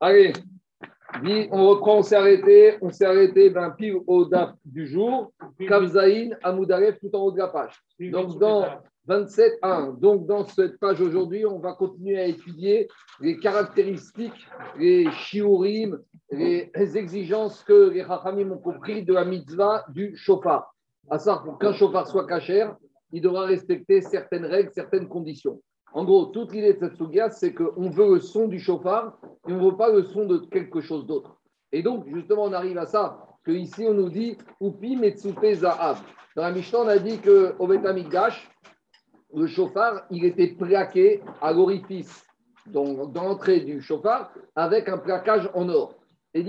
Allez, on reprend, on s'est arrêté, on s'est arrêté d'un pile au DAF du jour, Kavzaïn, Amoudaref, tout en haut de la page. Donc dans 27.1, donc dans cette page aujourd'hui, on va continuer à étudier les caractéristiques, les shiurim, les exigences que les Rachamim ont compris de la mitzvah du chauffard. À ça, pour qu'un chauffard soit cachère, il devra respecter certaines règles, certaines conditions. En gros, toute l'idée de cette souga, c'est qu'on veut le son du chauffard et on ne veut pas le son de quelque chose d'autre. Et donc, justement, on arrive à ça, que ici on nous dit Upi Metsupe Zahav. Dans la Mishnah, on a dit qu'au Betamikdash, le chauffard, il était plaqué à l'orifice donc dans l'entrée du chauffard avec un plaquage en or. Et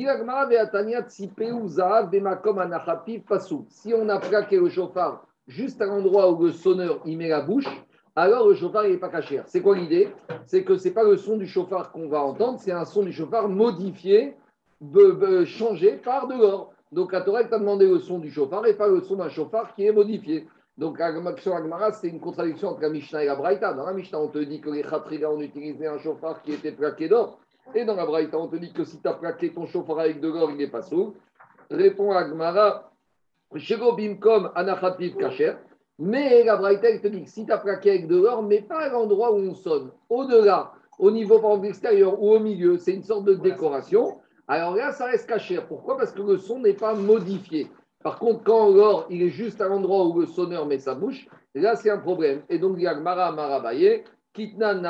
Si on a plaqué le chauffard juste à l'endroit où le sonneur y met la bouche, alors le chauffard n'est pas caché. C'est quoi l'idée? C'est que ce n'est pas le son du chauffard qu'on va entendre, c'est un son du chauffard modifié, changé par de l'or. Donc la Torah t'a demandé le son du chauffard et pas le son d'un chauffard qui est modifié. Donc sur Agmara, c'est une contradiction entre la Mishnah et la Braïta. Dans la Mishnah, on te dit que les Khatriga ont utilisé un chauffard qui était plaqué d'or. Et dans la Braïta, on te dit que si tu as plaqué ton chauffard avec de l'or, il n'est pas sourd. Répond Agmara, Shego Bimkom Anachativ Kacher. Mais la Braïta, te dit que si tu as plaqué avec de l'or, mais pas à l'endroit où on sonne, au-delà, au niveau par extérieur ou au milieu, c'est une sorte de décoration. Alors là, ça reste caché. Pourquoi? Parce que le son n'est pas modifié. Par contre, quand l'or, il est juste à l'endroit où le sonneur met sa bouche, là, c'est un problème. Et donc, il y a Mara Marabaye, Kitnan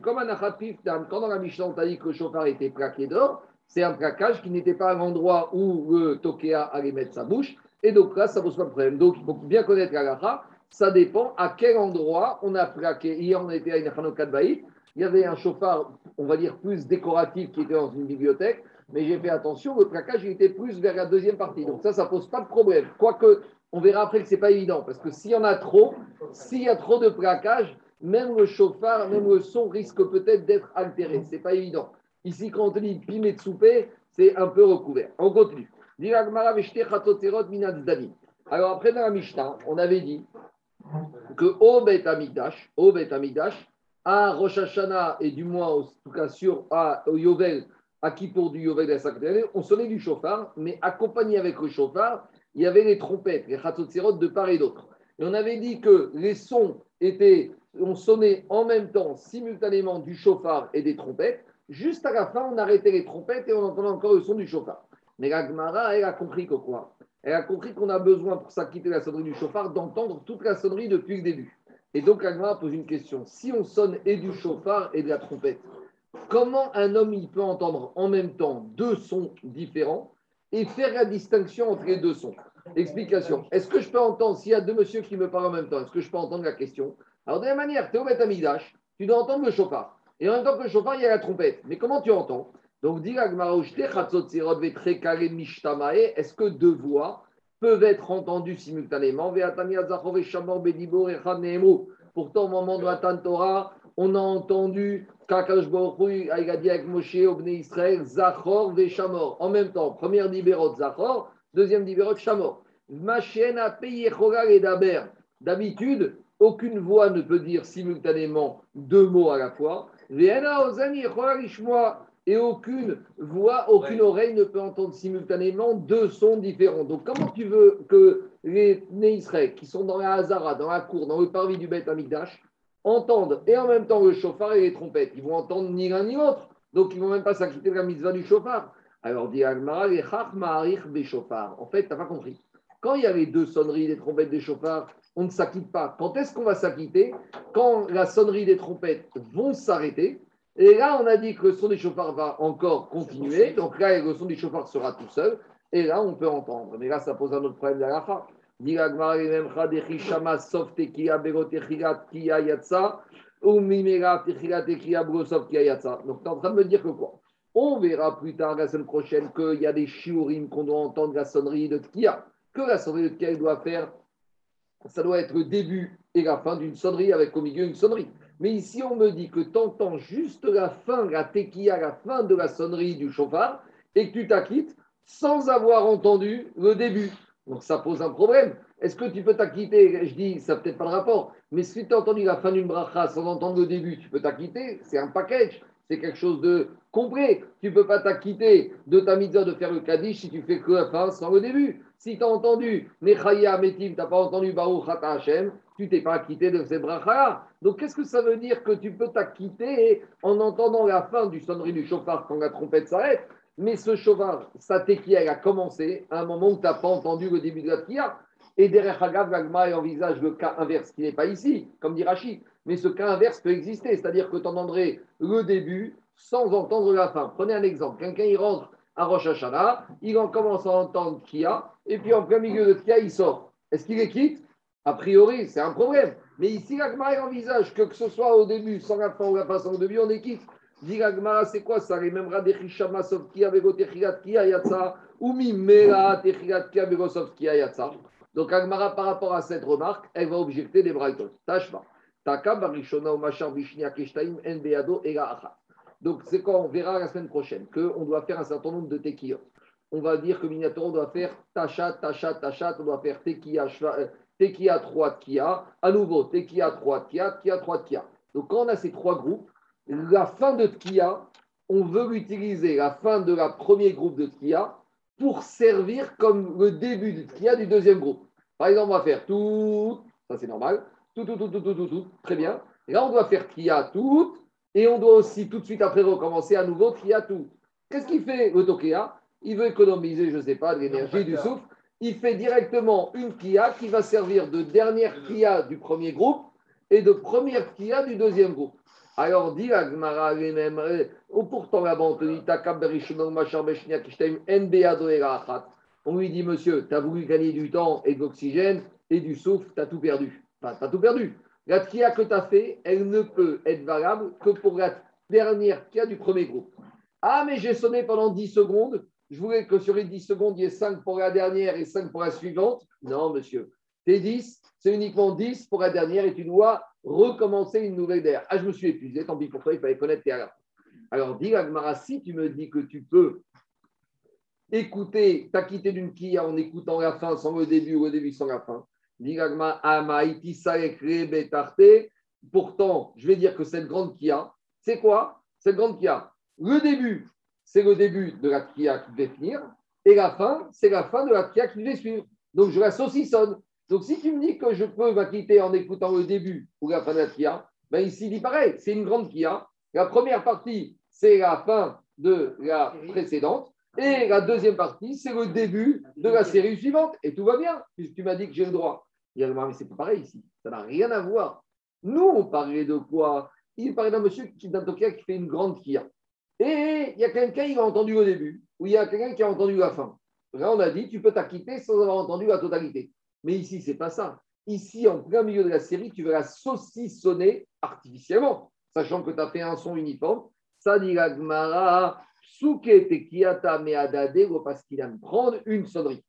comme quand dans la Mishnah, on t'a dit que le chauffard était plaqué d'or, c'est un plaquage qui n'était pas à l'endroit où le Tokea allait mettre sa bouche. Et donc là, ça pose pas de problème. Donc, il faut bien connaître la Ça dépend à quel endroit on a plaqué. Hier, on était à une Baït. Il y avait un chauffard, on va dire, plus décoratif qui était dans une bibliothèque. Mais j'ai fait attention, le plaquage, était plus vers la deuxième partie. Donc ça, ça ne pose pas de problème. Quoique, on verra après que ce n'est pas évident. Parce que s'il y en a trop, s'il y a trop de plaquage, même le chauffard, même le son risque peut-être d'être altéré. Ce n'est pas évident. Ici, quand on dit de souper, c'est un peu recouvert. On continue. Alors après dans la Mishnah, on avait dit que au Bet Amigdash, au Bet Amigdash, à Rosh Hashanah et du moins en tout cas sur à Yovel, à pour du Yovel de on sonnait du chauffard, mais accompagné avec le chauffard, il y avait les trompettes, les Chatzotzerot de part et d'autre. Et on avait dit que les sons étaient, on sonnait en même temps, simultanément du chauffard et des trompettes. Juste à la fin, on arrêtait les trompettes et on entendait encore le son du chauffard. Mais la Gemara, elle a compris que quoi? Elle a compris qu'on a besoin, pour s'acquitter la sonnerie du chauffard, d'entendre toute la sonnerie depuis le début. Et donc la Gemara pose une question. Si on sonne et du chauffard et de la trompette, comment un homme il peut entendre en même temps deux sons différents et faire la distinction entre les deux sons? Explication. Est-ce que je peux entendre, s'il y a deux monsieur qui me parlent en même temps, est-ce que je peux entendre la question? Alors de la manière, tu es au Amidash, tu dois entendre le chauffard. Et en même temps que le chauffard, il y a la trompette. Mais comment tu entends? Donc, est-ce que deux voix peuvent être entendues simultanément? Pourtant, au moment de la Tantora, on a entendu Kakash il a dit avec Moshe, Obné Israël, Zachor, Veshamor. En même temps, première libérot Zachor, deuxième libérot Shamor. D'habitude, aucune voix ne peut dire simultanément deux mots à la fois et aucune voix, aucune oreille ne peut entendre simultanément deux sons différents. Donc, comment tu veux que les Israël qui sont dans la Hazara, dans la cour, dans le parvis du Beth Amikdash, entendent et en même temps le chauffard et les trompettes? Ils vont entendre ni l'un ni l'autre. Donc, ils ne vont même pas s'acquitter de la mitzvah du chauffard. Alors, dit Agmara, les des chauffards. En fait, tu n'as pas compris. Quand il y a les deux sonneries des trompettes des chauffards, on ne s'acquitte pas. Quand est-ce qu'on va s'acquitter? Quand la sonnerie des trompettes vont s'arrêter et là, on a dit que le son du chauffard va encore continuer. Donc là, le son du chauffard sera tout seul. Et là, on peut entendre. Mais là, ça pose un autre problème. Donc, tu es en train de me dire que quoi? On verra plus tard la semaine prochaine qu'il y a des shiurim qu'on doit entendre la sonnerie de Tkia. Que la sonnerie de Tkia doit faire, ça doit être le début et la fin d'une sonnerie avec au milieu une sonnerie. Mais ici, on me dit que tu entends juste la fin, la tequilla, la fin de la sonnerie du chauffard et que tu t'acquittes sans avoir entendu le début. Donc ça pose un problème. Est-ce que tu peux t'acquitter? Je dis, ça peut-être pas de rapport, mais si tu as entendu la fin d'une bracha sans entendre le début, tu peux t'acquitter. C'est un package, c'est quelque chose de complet. Tu ne peux pas t'acquitter de ta misère de faire le kaddish si tu fais que la fin sans le début. Si tu as entendu Nechaya Metim, tu n'as pas entendu Baruch Hashem, tu t'es pas acquitté de ces brachas. Donc qu'est-ce que ça veut dire que tu peux t'acquitter en entendant la fin du sonnerie du chauffard quand la trompette s'arrête? Mais ce chauffard, sa tequia, elle a commencé à un moment où tu n'as pas entendu le début de la tequia. Et derrière Hagav, Gagma envisage le cas inverse qui n'est pas ici, comme dit Rachid. Mais ce cas inverse peut exister, c'est-à-dire que tu entendrais le début sans entendre la fin. Prenez un exemple. Quelqu'un, il rentre à Rosh Hashanah, il en commence à entendre Kia, et puis en plein milieu de Kia, il sort. Est-ce qu'il les quitte? A priori, c'est un problème. Mais ici, Gagma envisage que que ce soit au début, sans la fin ou la sans le début, on les quitte. Dit Gagmara, c'est quoi ça? Les mêmes Radechishama Sovkia avec Otechigat Kia Yatsa, ou Mimera Techigat Kia avec Sovkia Yatsa. Donc, Agmara, par rapport à cette remarque, elle va objecter des braïtos. Tashma. Taka barishona ou vishnia keshtaim en ega achat. Donc, c'est quand on verra la semaine prochaine qu'on doit faire un certain nombre de tekiyot. On va dire que Minator, doit faire tachat, tachat, tachat, on doit faire tekiya, euh, tekiya 3 kia, à nouveau tekiya 3 kia, tekiya 3 kia. Donc, quand on a ces trois groupes, la fin de tkiya, on veut utiliser la fin de la premier groupe de tkiya pour servir comme le début de tkiya du deuxième groupe. Par exemple, on va faire tout, ça c'est normal, tout, tout, tout, tout, tout, tout, tout, très bien. Et là, on doit faire tkiya tout, et on doit aussi tout de suite après recommencer à nouveau tout. Qu'est-ce qu'il fait le tokea Il veut économiser, je ne sais pas, de l'énergie, du souffle. Il fait directement une kia qui va servir de dernière kia du premier groupe et de première kia du deuxième groupe. Alors, dit Agmara euh, ou pourtant là-bas, on on lui dit, monsieur, tu as voulu gagner du temps et de l'oxygène et du souffle, tu as tout perdu. Enfin, tu as tout perdu. La tria que tu as fait, elle ne peut être valable que pour la dernière kia du premier groupe. Ah, mais j'ai sonné pendant 10 secondes. Je voulais que sur les 10 secondes, il y ait 5 pour la dernière et 5 pour la suivante. Non, monsieur. Tes 10, c'est uniquement 10 pour la dernière et tu dois recommencer une nouvelle d'air. Ah, je me suis épuisé, tant pis pour toi, il fallait connaître tes Alors, dis Agmara, si tu me dis que tu peux écouter, t'acquitter d'une kia en écoutant la fin sans le début ou le début sans la fin, pourtant, je vais dire que cette grande kia, c'est quoi? Cette grande kia, le début, c'est le début de la kia qui devait finir, et la fin, c'est la fin de la kia qui devait suivre. Donc, je la saucissonne. Donc, si tu me dis que je peux m'acquitter en écoutant le début ou la fin de la Kia, ben ici, il dit pareil, c'est une grande Kia. La première partie, c'est la fin de la précédente. Et la deuxième partie, c'est le début de la série suivante. Et tout va bien, puisque tu m'as dit que j'ai le droit. Il a mais c'est pas pareil ici. Ça n'a rien à voir. Nous, on parlait de quoi? Il parlait d'un monsieur d'un qui fait une grande Kia. Et il y a quelqu'un qui a entendu le début, ou il y a quelqu'un qui a entendu la fin. Là, on a dit, tu peux t'acquitter sans avoir entendu la totalité. Mais ici, c'est pas ça. Ici, en plein milieu de la série, tu vas la saucissonner artificiellement, sachant que tu as fait un son uniforme. Ça dit la Gmara, parce qu'il aime prendre une sonnerie.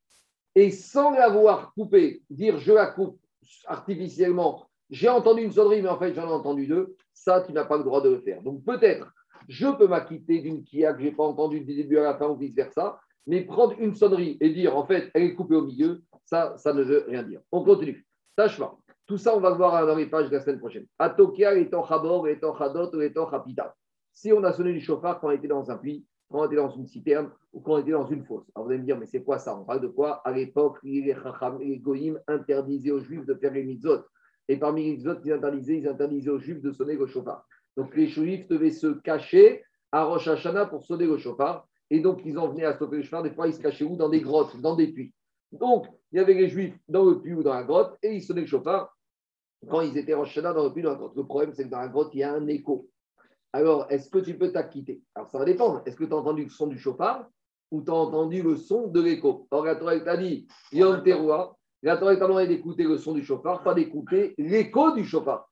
Et sans l'avoir coupée, dire je la coupe artificiellement, j'ai entendu une sonnerie, mais en fait j'en ai entendu deux, ça tu n'as pas le droit de le faire. Donc peut-être je peux m'acquitter d'une kia que je n'ai pas entendue du début à la fin ou vice-versa, mais prendre une sonnerie et dire en fait elle est coupée au milieu, ça, ça ne veut rien dire. On continue. Tâche Tout ça, on va le voir dans les pages de la semaine prochaine. Atokia, étant Chabor, étant Chadot, ou étant Chapita. Si on a sonné du chauffard quand on était dans un puits, quand on était dans une citerne ou quand on était dans une fosse. Alors vous allez me dire, mais c'est quoi ça? On parle de quoi? À l'époque, les les Goïm interdisaient aux Juifs de faire les mitzvot. Et parmi les mitzvot interdisaient, ils interdisaient aux Juifs de sonner le chauffard. Donc les Juifs devaient se cacher à Rosh Hashanah pour sonner le chauffard. Et donc ils en venaient à stopper le chauffard. Des fois, ils se cachaient où? Dans des grottes, dans des puits. Donc, il y avait les Juifs dans le puits ou dans la grotte et ils sonnaient le chauffard quand ils étaient en chemin dans le puits ou dans la grotte. Le problème, c'est que dans la grotte, il y a un écho. Alors, est-ce que tu peux t'acquitter? Alors, ça va dépendre. Est-ce que tu as entendu le son du chauffard ou tu as entendu le son de l'écho? Alors, la Torah t'a dit, Yom Teroua, la Torah t'a demandé d'écouter le son du chauffard, pas d'écouter l'écho du chauffard.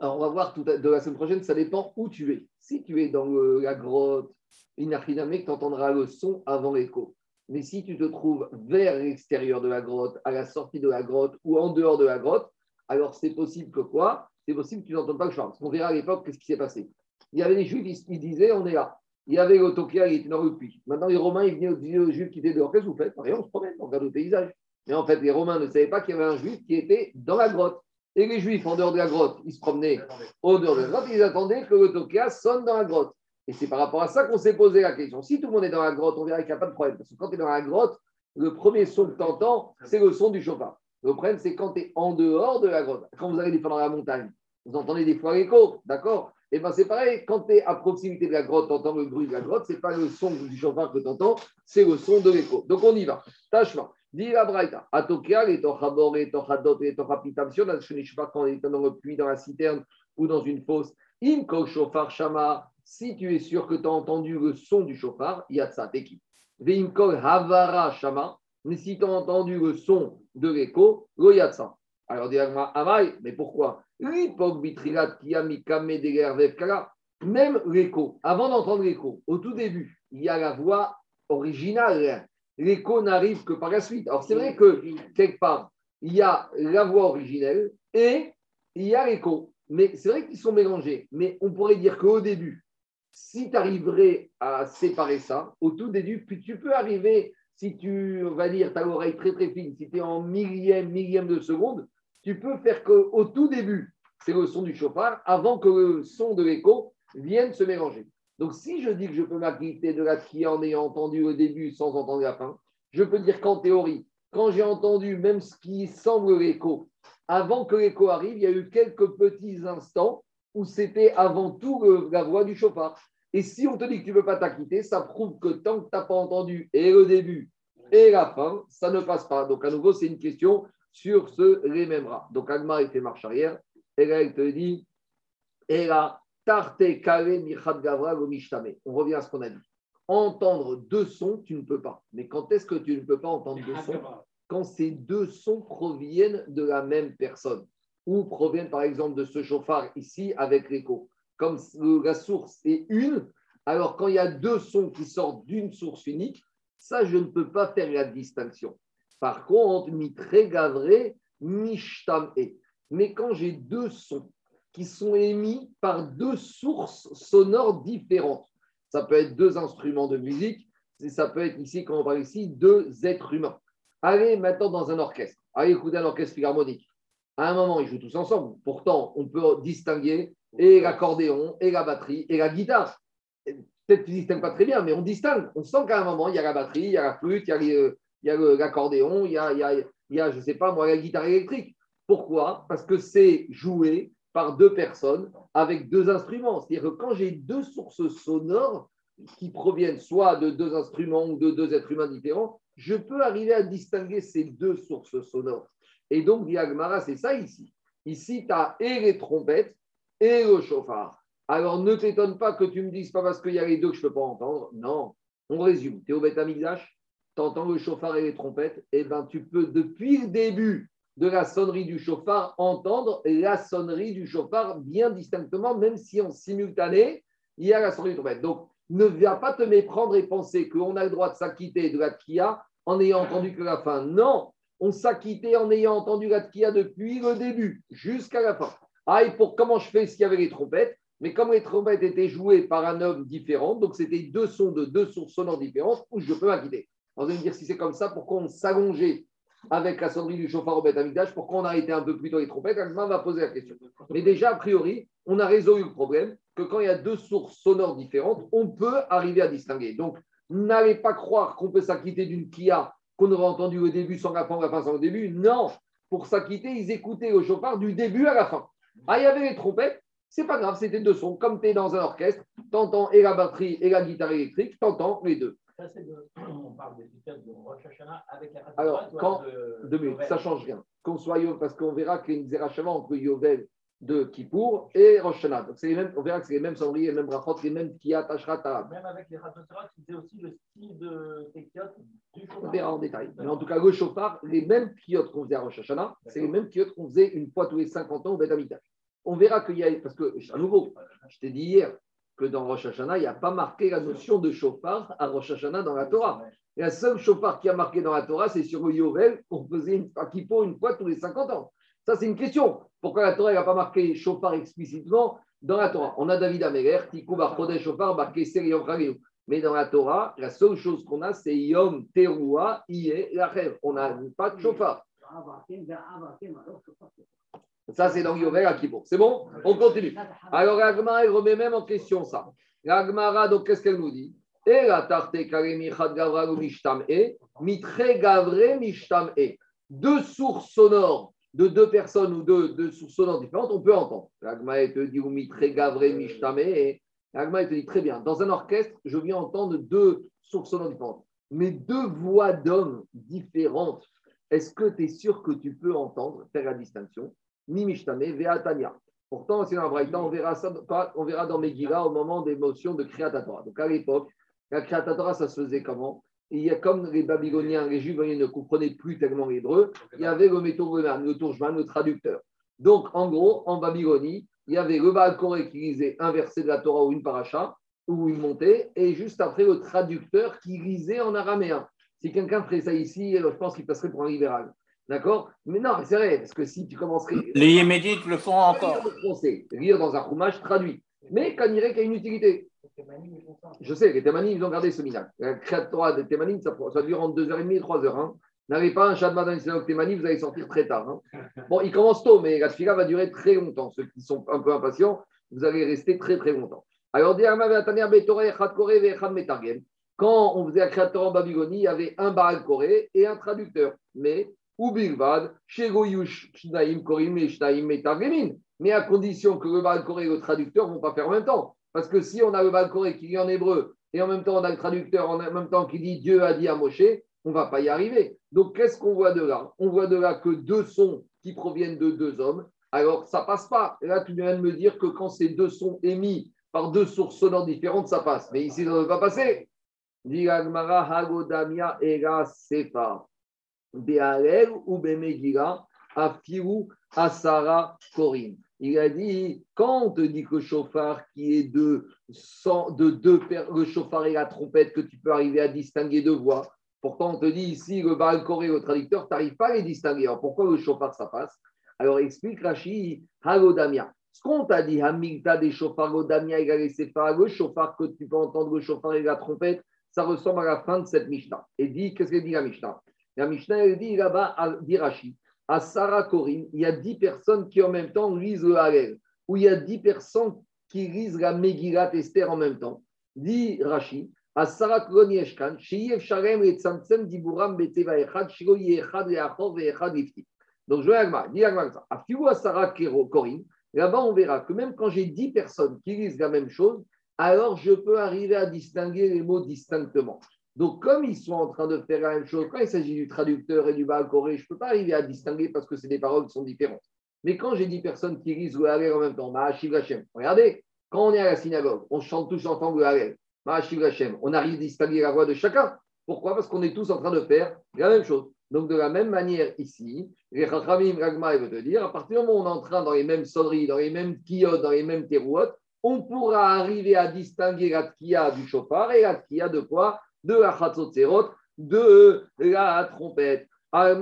Alors, on va voir tout de la semaine prochaine, ça dépend où tu es. Si tu es dans la grotte, à que tu entendras le son avant l'écho. Mais si tu te trouves vers l'extérieur de la grotte, à la sortie de la grotte ou en dehors de la grotte, alors c'est possible que quoi? C'est possible que tu n'entends pas le chant. Parce qu'on verra à l'époque qu'est-ce qui s'est passé. Il y avait des Juifs qui disaient on est là. Il y avait le Tokia, il était dans le puits. Maintenant, les Romains, ils venaient aux Juifs qui étaient dehors. Qu'est-ce que vous faites? On se promène, on regarde le paysage. Mais en fait, les Romains ne savaient pas qu'il y avait un juif qui était dans la grotte. Et les juifs, en dehors de la grotte, ils se promenaient au dehors de la grotte, ils attendaient que le tokia sonne dans la grotte. Et c'est par rapport à ça qu'on s'est posé la question. Si tout le monde est dans la grotte, on verra qu'il n'y a pas de problème. Parce que quand tu es dans la grotte, le premier son que tu entends, c'est le son du chauffard. Le problème, c'est quand tu es en dehors de la grotte. Quand vous allez dans la montagne, vous entendez des fois l'écho, d'accord? Et eh bien c'est pareil, quand tu es à proximité de la grotte, tu entends le bruit de la grotte, ce n'est pas le son du chauffard que tu entends, c'est le son de l'écho. Donc on y va. Tâchement. Dis la braïta. Atokia, les tochabor, les tochadot, les tochapitam, si on a quand on est dans le puits, dans la citerne ou dans une fosse, im chauffard shama, si tu es sûr que tu as entendu le son du chauffard, il y a de ça, t'es qui? Veimkol havara shama, mais si tu as entendu le son de l'écho, lo yatsa. Alors, dis-moi, mais pourquoi même l'écho, avant d'entendre l'écho, au tout début, il y a la voix originale. L'écho n'arrive que par la suite. Alors, c'est vrai que quelque part, il y a la voix originelle et il y a l'écho. Mais c'est vrai qu'ils sont mélangés. Mais on pourrait dire qu'au début, si tu arriverais à séparer ça, au tout début, puis tu peux arriver, si tu vas dire, tu as l'oreille très très fine, si tu es en millième, millième de seconde, tu peux faire qu'au tout début, c'est le son du chauffard, avant que le son de l'écho vienne se mélanger. Donc, si je dis que je peux m'acquitter de la qui en ayant entendu au début sans entendre la fin, je peux dire qu'en théorie, quand j'ai entendu même ce qui semble l'écho, avant que l'écho arrive, il y a eu quelques petits instants où c'était avant tout la voix du chauffard. Et si on te dit que tu ne peux pas t'acquitter, ça prouve que tant que tu n'as pas entendu et le début et la fin, ça ne passe pas. Donc, à nouveau, c'est une question sur ce Rememra. Donc Agmar, il fait marche arrière. Et là, il te dit, et tarte kale michad gavra On revient à ce qu'on a dit. Entendre deux sons, tu ne peux pas. Mais quand est-ce que tu ne peux pas entendre deux sons? Quand ces deux sons proviennent de la même personne ou proviennent par exemple de ce chauffard ici avec l'écho. Comme la source est une, alors quand il y a deux sons qui sortent d'une source unique, ça, je ne peux pas faire la distinction. Par contre, mitre gavré, mishtam e. Mais quand j'ai deux sons qui sont émis par deux sources sonores différentes, ça peut être deux instruments de musique, ça peut être ici, quand on parle ici, deux êtres humains. Allez maintenant dans un orchestre. Allez écouter un orchestre philharmonique. À un moment, ils jouent tous ensemble. Pourtant, on peut distinguer et l'accordéon, et la batterie, et la guitare. Peut-être qu'ils ne pas très bien, mais on distingue. On sent qu'à un moment, il y a la batterie, il y a la flûte, il y a il l'accordéon, il, y a, il y a, je ne sais pas moi, la guitare électrique. Pourquoi? Parce que c'est joué par deux personnes avec deux instruments. C'est-à-dire que quand j'ai deux sources sonores qui proviennent soit de deux instruments ou de deux êtres humains différents, je peux arriver à distinguer ces deux sources sonores. Et donc, Diagmara, c'est ça ici. Ici, tu as et les trompettes et le chauffard. Alors, ne t'étonne pas que tu me dises pas parce qu'il y a les deux que je ne peux pas entendre. Non, on résume. Tu es au tu entends le chauffard et les trompettes, et eh ben, tu peux, depuis le début de la sonnerie du chauffard, entendre la sonnerie du chauffard bien distinctement, même si en simultané, il y a la sonnerie du trompette. Donc, ne viens pas te méprendre et penser qu'on a le droit de s'acquitter de la tkia en ayant entendu que la fin. Non, on s'acquittait en ayant entendu la tkia depuis le début jusqu'à la fin. Ah, pour comment je fais s'il y avait les trompettes mais comme les trompettes étaient jouées par un homme différent, donc c'était deux sons de deux sources sonores différentes, où je peux m'acquitter. Vous allez me dire si c'est comme ça, pourquoi on s'allongeait avec la sonnerie du chauffard au Beth pourquoi on a été un peu plus tôt les trompettes? Agma va poser la question. Mais déjà, a priori, on a résolu le problème que quand il y a deux sources sonores différentes, on peut arriver à distinguer. Donc, n'allez pas croire qu'on peut s'acquitter d'une Kia qu'on aurait entendu au début sans la fin, la fin sans le début. Non, pour s'acquitter, ils écoutaient au chauffard du début à la fin. Ah, il y avait les trompettes, c'est pas grave, c'était deux sons. Comme tu es dans un orchestre, tu entends et la batterie et la guitare électrique, tu entends les deux. Ça, c'est de, on parle des de Rosh Hashanah avec la Alors, quand, de, deux minutes, ça change rien. Qu'on soit parce qu'on verra qu'il y a une entre Yovel de Kippour et Rosh Hashanah. Donc, les mêmes, on verra que c'est les mêmes sonneries, les mêmes brachot, les mêmes Kiyat, Ashrata. Même avec les Ratosara, tu faisais aussi le style de Tekiot du. On verra en détail. Mais en tout cas, le chauffard, les mêmes Kiyot qu'on faisait à Rosh Hashanah, c'est les mêmes Kiyot qu'on faisait une fois tous les 50 ans au Beth On verra qu'il y a, parce que, à nouveau, je t'ai dit hier, que dans Rosh Hashanah, il n'y a pas marqué la notion de chauffard à Rosh Hashanah dans la Torah. La seule chauffard qui a marqué dans la Torah, c'est sur le Yovel, qu'on faisait une, Kippo une fois tous les 50 ans. Ça, c'est une question. Pourquoi la Torah n'a pas marqué chauffard explicitement dans la Torah? On a David Améler, Tikou Barchodé chauffard, marqué Mais dans la Torah, la seule chose qu'on a, c'est Yom Teruah, Iye, Lachem. On n'a pas de chauffard. Ça, c'est dans Yovel à Kippour. C'est bon? On continue. Alors, l'Agmara, elle remet même en question ça. L'Agmara, donc, qu'est-ce qu'elle nous dit? Et la tarte gavra mishtam e, mitre gavre mishtam e. Deux sources sonores de deux personnes ou deux, deux sources sonores différentes, on peut entendre. L'Agmara, te dit, ou mitre gavre mishtam e. L'Agmara, te dit, très bien. Dans un orchestre, je viens entendre deux sources sonores différentes. Mais deux voix d'hommes différentes, est-ce que tu es sûr que tu peux entendre, faire la distinction? Mimishtame Veatania. Pourtant, c'est un Braïta, on verra ça, on verra dans Megillah au moment des motions de Kriatatora. Donc à l'époque, la Kriatatora, ça se faisait comment? Il y a comme les Babyloniens, les Juifs ne comprenaient plus tellement l'hébreu, il y avait le métourman, le tourjman, le traducteur. Donc, en gros, en Babylonie, il y avait le Baal qui lisait un verset de la Torah ou une paracha, ou une montée, et juste après le traducteur qui lisait en araméen. Si quelqu'un ferait ça ici, je pense qu'il passerait pour un libéral. D'accord? Mais non, c'est vrai, parce que si tu commencerais. Les Yémédites le font encore. Lire français, lire dans un roumage traduit. Mais quand il y a une utilité. Je sais, les Témanim, ils ont gardé ce minage. La créatoire des Témanim, ça, dure entre 2h30 et 3h. Hein. N'avez pas un de matin avec Témanim, vous allez sortir très tard. Hein. Bon, il commence tôt, mais la fila va durer très longtemps. Ceux qui sont un peu impatients, vous allez rester très très longtemps. Alors, quand on faisait la créateur en Babylonie, il y avait un Baal Koré et un traducteur. Mais ou Bilvad, Korim et Mais à condition que le Baal Koré et le traducteur ne vont pas faire en même. Parce que si on a le Baal Koré qui lit en hébreu et en même temps on a le traducteur en même temps qui dit Dieu a dit à Moshe, on ne va pas y arriver. Donc qu'est-ce qu'on voit de là? On voit de là que deux sons qui proviennent de deux hommes. Alors ça passe pas. là, tu viens de me dire que quand ces deux sons émis par deux sources sonores différentes, ça passe. Mais ici, ça ne veut pas passer. Ou Asara Korim. Il a dit, quand on te dit que le chauffard qui est de, de deux le chauffard et la trompette, que tu peux arriver à distinguer deux voix, pourtant on te dit ici, le Baal Koré, le traducteur, tu n'arrives pas à les distinguer. Alors pourquoi le chauffard ça passe? Alors explique Rashi, Hagodamia. Ce qu'on t'a dit, Hamilta des chauffards, Godamia et le chauffard que tu peux entendre, le chauffard et la trompette, ça ressemble à la fin de cette Mishnah. Et dit, qu'est-ce qu'elle dit la Mishnah? La Mishnah, elle dit là-bas, dit Rashi, à Sarah Korim, il y a dix personnes qui en même temps lisent le Halel, ou il y a dix personnes qui lisent la Megillat Esther en même temps. Dit Rashi, à Sarah Sheyev Shalem et Tzamtzem Diburam Beteva Echad, Shiro Yechad Leachov et Echad. Donc je vais Agma, dit Agma. À à Sarah Korim, là-bas on verra que même quand j'ai dix personnes qui lisent la même chose, alors je peux arriver à distinguer les mots distinctement. Donc, comme ils sont en train de faire la même chose, quand il s'agit du traducteur et du Baal je ne peux pas arriver à distinguer parce que c'est des paroles qui sont différentes. Mais quand j'ai dit personnes qui lisent le Halel en même temps, regardez, quand on est à la synagogue, on chante tous ensemble le Halel, on arrive à distinguer la voix de chacun. Pourquoi? Parce qu'on est tous en train de faire la même chose. Donc, de la même manière, ici, les Ragma veut te dire, à partir du moment où on est en train dans les mêmes sonneries, dans les mêmes kiyot, dans les mêmes terouot, on pourra arriver à distinguer la tkia du chauffard et la tkia de quoi? De la Chatzotzerot, de la trompette. Parce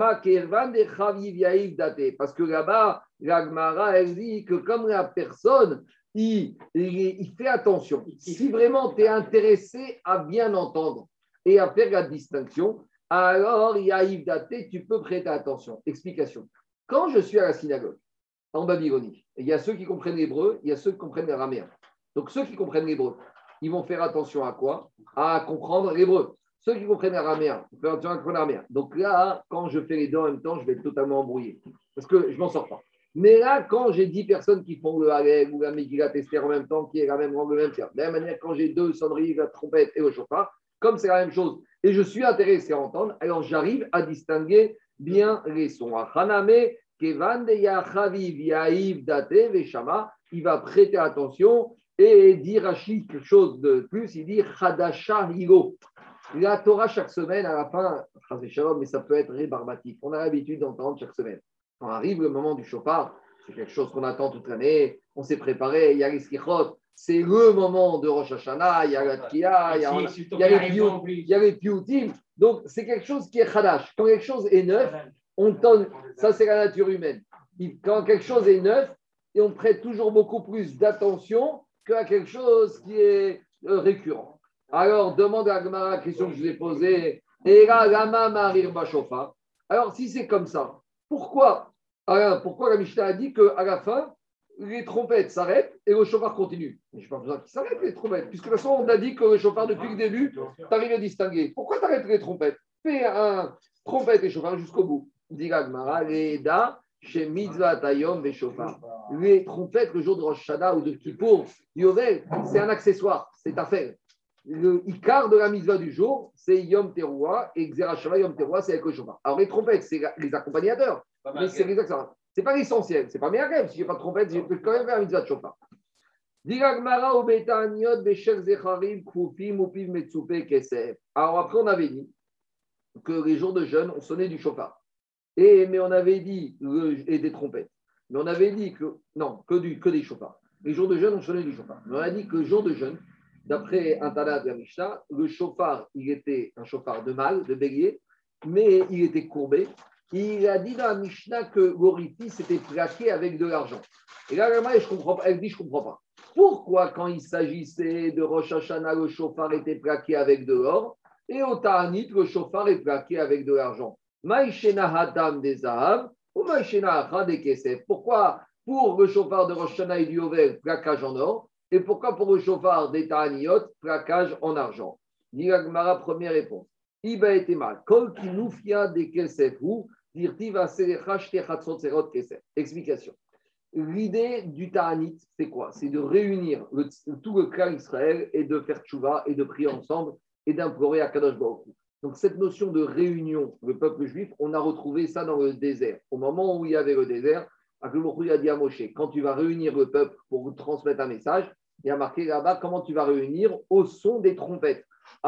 que là-bas, la elle dit que comme la personne, il, fait attention. Si vraiment tu es intéressé à bien entendre et à faire la distinction, alors il y a Daté, tu peux prêter attention. Explication. Quand je suis à la synagogue, en Babylonie, il y a ceux qui comprennent l'hébreu, il y a ceux qui comprennent l'araméen. Donc ceux qui comprennent l'hébreu, ils vont faire attention à quoi? À comprendre l'hébreu. Ceux qui comprennent l'araméen, font attention à comprendre l'araméen. Donc là, quand je fais les deux en même temps, je vais être totalement embrouillé. Parce que je m'en sors pas. Mais là, quand j'ai dix personnes qui font le Halel ou la Megillat Esther en même temps, qui est la même langue, le même terme, de la même manière, quand j'ai deux sonneries, la trompette et le chauffard, comme c'est la même chose, et je suis intéressé à entendre, alors j'arrive à distinguer bien les sons. De Date, Veshama, il va prêter attention et dit Rachid quelque chose de plus, il dit Hadasha Higo. La Torah chaque semaine, à la fin, mais ça peut être rébarbatif. On a l'habitude d'entendre chaque semaine. Quand arrive le moment du chauffard, c'est quelque chose qu'on attend toute l'année, on s'est préparé, il y a les c'est le moment de Rosh Hashanah, il y a la Tkia, il y a, les Pioutim. Donc, c'est quelque chose qui est Hadash. Quand quelque chose est neuf, on donne, ça c'est la nature humaine. Quand quelque chose est neuf, et on prête toujours beaucoup plus d'attention qu'à quelque chose qui est euh, récurrent. Alors, demande à Agmara la question que je vous ai posée. Alors, si c'est comme ça, pourquoi, alors, pourquoi la Mishnah a dit qu'à la fin, les trompettes s'arrêtent et le chauffard continue? Je n'ai pas besoin qu'ils s'arrêtent, les trompettes, puisque de toute façon, on a dit que le chauffard, depuis le début, tu arrives à distinguer. Pourquoi tu arrêtes les trompettes? Fais un trompette et chauffard jusqu'au bout. Dit l'Agmara, Reda, chez Mitzvah Tayom chauffard. Les trompettes, le jour de Rosh Hashanah ou de Kippour, Yovel, c'est un accessoire, c'est à faire le Icar de la mitzvah du jour, c'est Yom Teruah, et Xerashava Yom Teruah, c'est avec le chauffard. Alors les trompettes, c'est les accompagnateurs, mais c'est les accessoires. C'est pas l'essentiel, c'est pas grève. Si j'ai pas de trompette, je peux quand même faire la mitzvah de. Alors après, on avait dit que les jours de jeûne, on sonnait du chauffard. Et, mais on avait dit, et des trompettes. Mais on avait dit que, non, que, du, que des chauffards. Les jours de jeûne, on sonnait du chauffard. Mais on a dit que le jour de jeûne, D'après un Tana de la Mishnah, le chauffard, il était un chauffard de mâle, de bélier, mais il était courbé. Il a dit dans la Mishnah que l'orifice était plaqué avec de l'argent. Et là, je elle dit, je ne comprends pas. Pourquoi, quand il s'agissait de Rosh Hashanah, le chauffard était plaqué avec de l'or, et au Ta'anit, le chauffard est plaqué avec de l'argent? Pourquoi, pour le chauffard de Rosh Hashanah et du Yovel, plaquage en or, et pourquoi pour le chauffard des Ta'aniot, plaquage en argent? Niragmara, première réponse. Iba et mal. Kol ou kesef. Explication. L'idée du Ta'anit, c'est quoi? C'est de réunir tout le clan Israël et de faire tchouva et de prier ensemble et d'implorer à Kadosh Baruch donc cette notion de réunion, le peuple juif, on a retrouvé ça dans le désert. Au moment où il y avait le désert, Baruch a dit à Moshe, quand tu vas réunir le peuple pour vous transmettre un message, il y a marqué là-bas comment tu vas réunir au son des trompettes.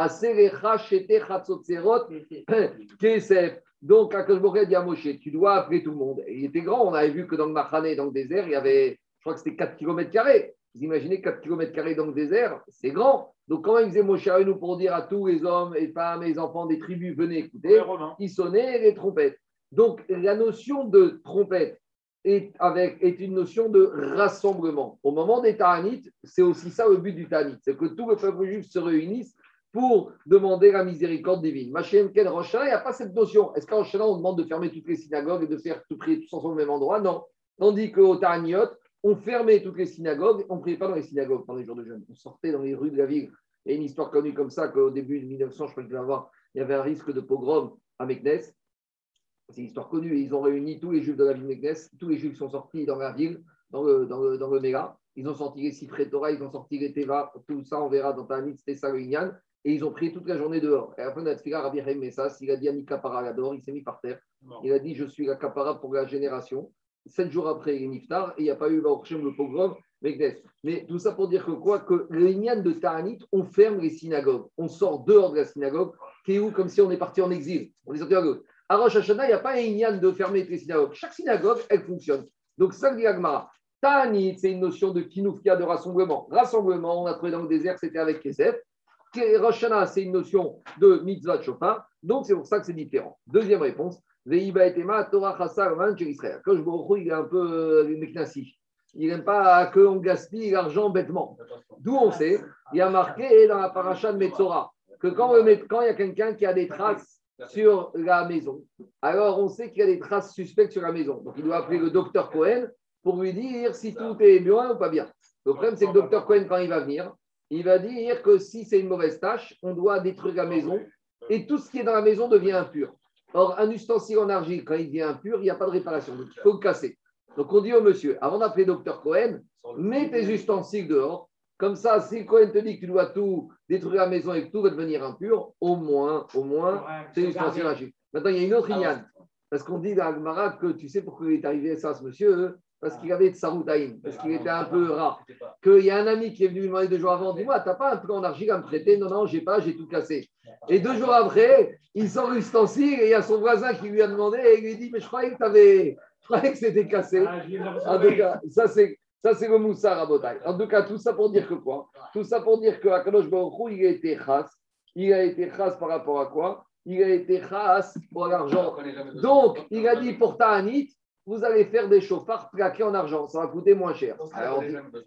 Donc, à dit à Moshe, tu dois appeler tout le monde. Et il était grand, on avait vu que dans le Mahané, dans le désert, il y avait, je crois que c'était 4 km. Vous imaginez 4 km dans le désert, c'est grand. Donc, comment il faisait Moshe nous pour dire à tous les hommes et femmes et les enfants des tribus, venez écouter Il sonnait les trompettes. Donc, la notion de trompette est, avec, est une notion de rassemblement. Au moment des Ta'anites, c'est aussi ça le but du Ta'anit, c'est que tout le peuple juif se réunisse pour demander la miséricorde divine. Machem Ken il n'y a pas cette notion. Est-ce qu'en Rosh on demande de fermer toutes les synagogues et de faire tout prier tous ensemble au même endroit? Non. Tandis qu'au Ta'aniot, on fermait toutes les synagogues, on ne priait pas dans les synagogues pendant les jours de jeûne. On sortait dans les rues de la ville. Il a une histoire connue comme ça qu'au début de 1900, je crois qu'il y avait, il y avait un risque de pogrom à Meknes. C'est une histoire connue. Ils ont réuni tous les juifs de la ville de Tous les juifs sont sortis dans la ville, dans le, dans le, dans le Méga. Ils ont sorti les Sifré Torah, ils ont sorti les Teva. Tout ça, on verra dans Tanit, c'était ça le Et ils ont pris toute la journée dehors. Et après, notre fille, Rabbi Messas, il a dit Anika Paragador, il s'est mis par terre. Il a dit Je suis la capara pour la génération. Sept jours après, niftar et il n'y a pas eu le pogrom. Mais tout ça pour dire que quoi? Que les de Ta'anit, on ferme les synagogues. On sort dehors de la synagogue, qui est où? Comme si on est parti en exil. On est sorti à gauche. À Rosh Hashanah, il n'y a pas un de fermer les synagogues. Chaque synagogue, elle fonctionne. Donc, ça dit Agmara. Ta'anit, c'est une notion de kinufkia, de rassemblement. Rassemblement, on a trouvé dans le désert, c'était avec Kesef. Rosh c'est une notion de mitzvah de chauffard. Donc, c'est pour ça que c'est différent. Deuxième réponse. Torah. Quand je me il est un peu euh. Il n'aime pas qu'on gaspille l'argent bêtement. D'où on sait, il y a marqué dans la paracha de Metzora que quand, quand il y a quelqu'un qui a des traces sur la maison. Alors, on sait qu'il y a des traces suspectes sur la maison. Donc, il doit appeler le docteur Cohen pour lui dire si tout est bien ou pas bien. Le problème, c'est que le docteur Cohen, quand il va venir, il va dire que si c'est une mauvaise tâche, on doit détruire la maison et tout ce qui est dans la maison devient impur. Or, un ustensile en argile, quand il devient impur, il n'y a pas de réparation. Donc, il faut le casser. Donc, on dit au monsieur, avant d'appeler docteur Cohen, mets tes ustensiles dehors. Comme ça, si Cohen te dit que tu dois tout détruire la maison et que tout va devenir impur, au moins, au moins, c'est une extension Maintenant, il y a une autre ah, Parce qu'on dit dans Agmara que tu sais pourquoi il est arrivé ça, ce monsieur Parce qu'il avait de Saroutaïm, parce qu'il était un peu rare. Qu'il y a un ami qui est venu lui demander deux jours avant Dis-moi, t'as pas un peu en argile à me prêter? Non, non, j'ai pas, j'ai tout cassé. Et deux jours après, il sort l'ustensile et il y a son voisin qui lui a demandé et il lui dit Mais je croyais que tu avais. Je croyais que c'était cassé. Ah, en tout cas, ça c'est ça, c'est le Moussar à En tout cas, tout ça pour dire que quoi? Tout ça pour dire que Akadosh Baruch il a été chas. Il a été chas par rapport à quoi? Il a été chas pour l'argent. Donc, il a dit pour Ta'anit, vous allez faire des chauffards plaqués en argent, ça va coûter moins cher. Alors,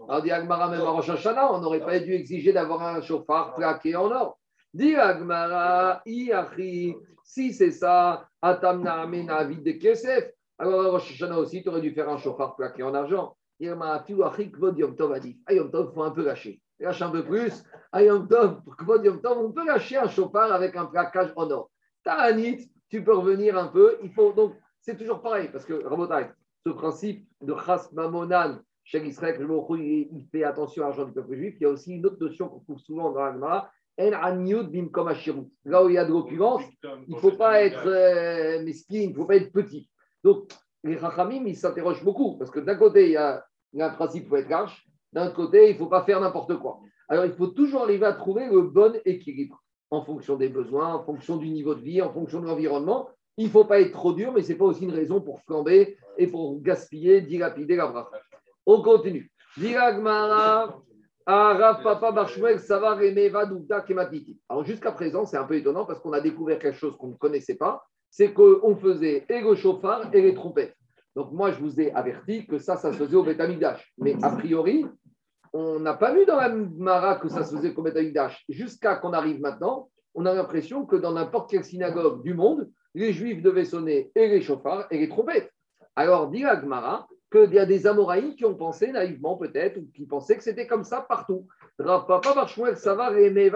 on dit, Agmara, même à Rosh Hashanah, on n'aurait pas dû exiger d'avoir un chauffard plaqué en or. Dit Agmara, Iachi, si c'est ça, Atamna Amena de Kesef, alors à Rosh Hashanah aussi, tu aurais dû faire un chauffard plaqué en argent. Irma, tu Achik, Kvod Yom Tov a dit, ah, Yom Tov, il faut un peu lâcher. Lâche un peu plus. À Yom Tov, Kvod Yom Tov, on peut lâcher un chauffard avec un plaquage en or. Ta'anit, tu peux revenir un peu. Il faut donc, c'est toujours pareil, parce que Rabotai, ce principe de Chas Mamonan, chez Israël, il fait attention à l'argent du peuple juif. Il y a aussi une autre notion qu'on trouve souvent dans l'Agma, Là où il y a de l'opulence, il ne faut pas être euh, mesquin, il ne faut pas être petit. Donc, les Rachamim, ils s'interrogent beaucoup, parce que d'un côté, il y, a, un principe, il faut être large, d'un côté, il ne faut pas faire n'importe quoi. Alors, il faut toujours arriver à trouver le bon équilibre en fonction des besoins, en fonction du niveau de vie, en fonction de l'environnement. Il ne faut pas être trop dur, mais ce n'est pas aussi une raison pour flamber et pour gaspiller, dilapider la bracha. On continue. Diragmara, Araf Papa Barshmuel Savar Kematiti. Alors jusqu'à présent, c'est un peu étonnant parce qu'on a découvert quelque chose qu'on ne connaissait pas c'est qu'on faisait et le chauffard et les trompettes. Donc moi, je vous ai averti que ça, ça se faisait au Betamigdash. Mais a priori, on n'a pas vu dans la Mara que ça se faisait au Betamigdash. Jusqu'à qu'on arrive maintenant, on a l'impression que dans n'importe quelle synagogue du monde, les Juifs devaient sonner et les chauffards et les trompettes. Alors, dit la Gemara qu'il y a des Amoraïs qui ont pensé naïvement peut-être, ou qui pensaient que c'était comme ça partout. Papa Savar et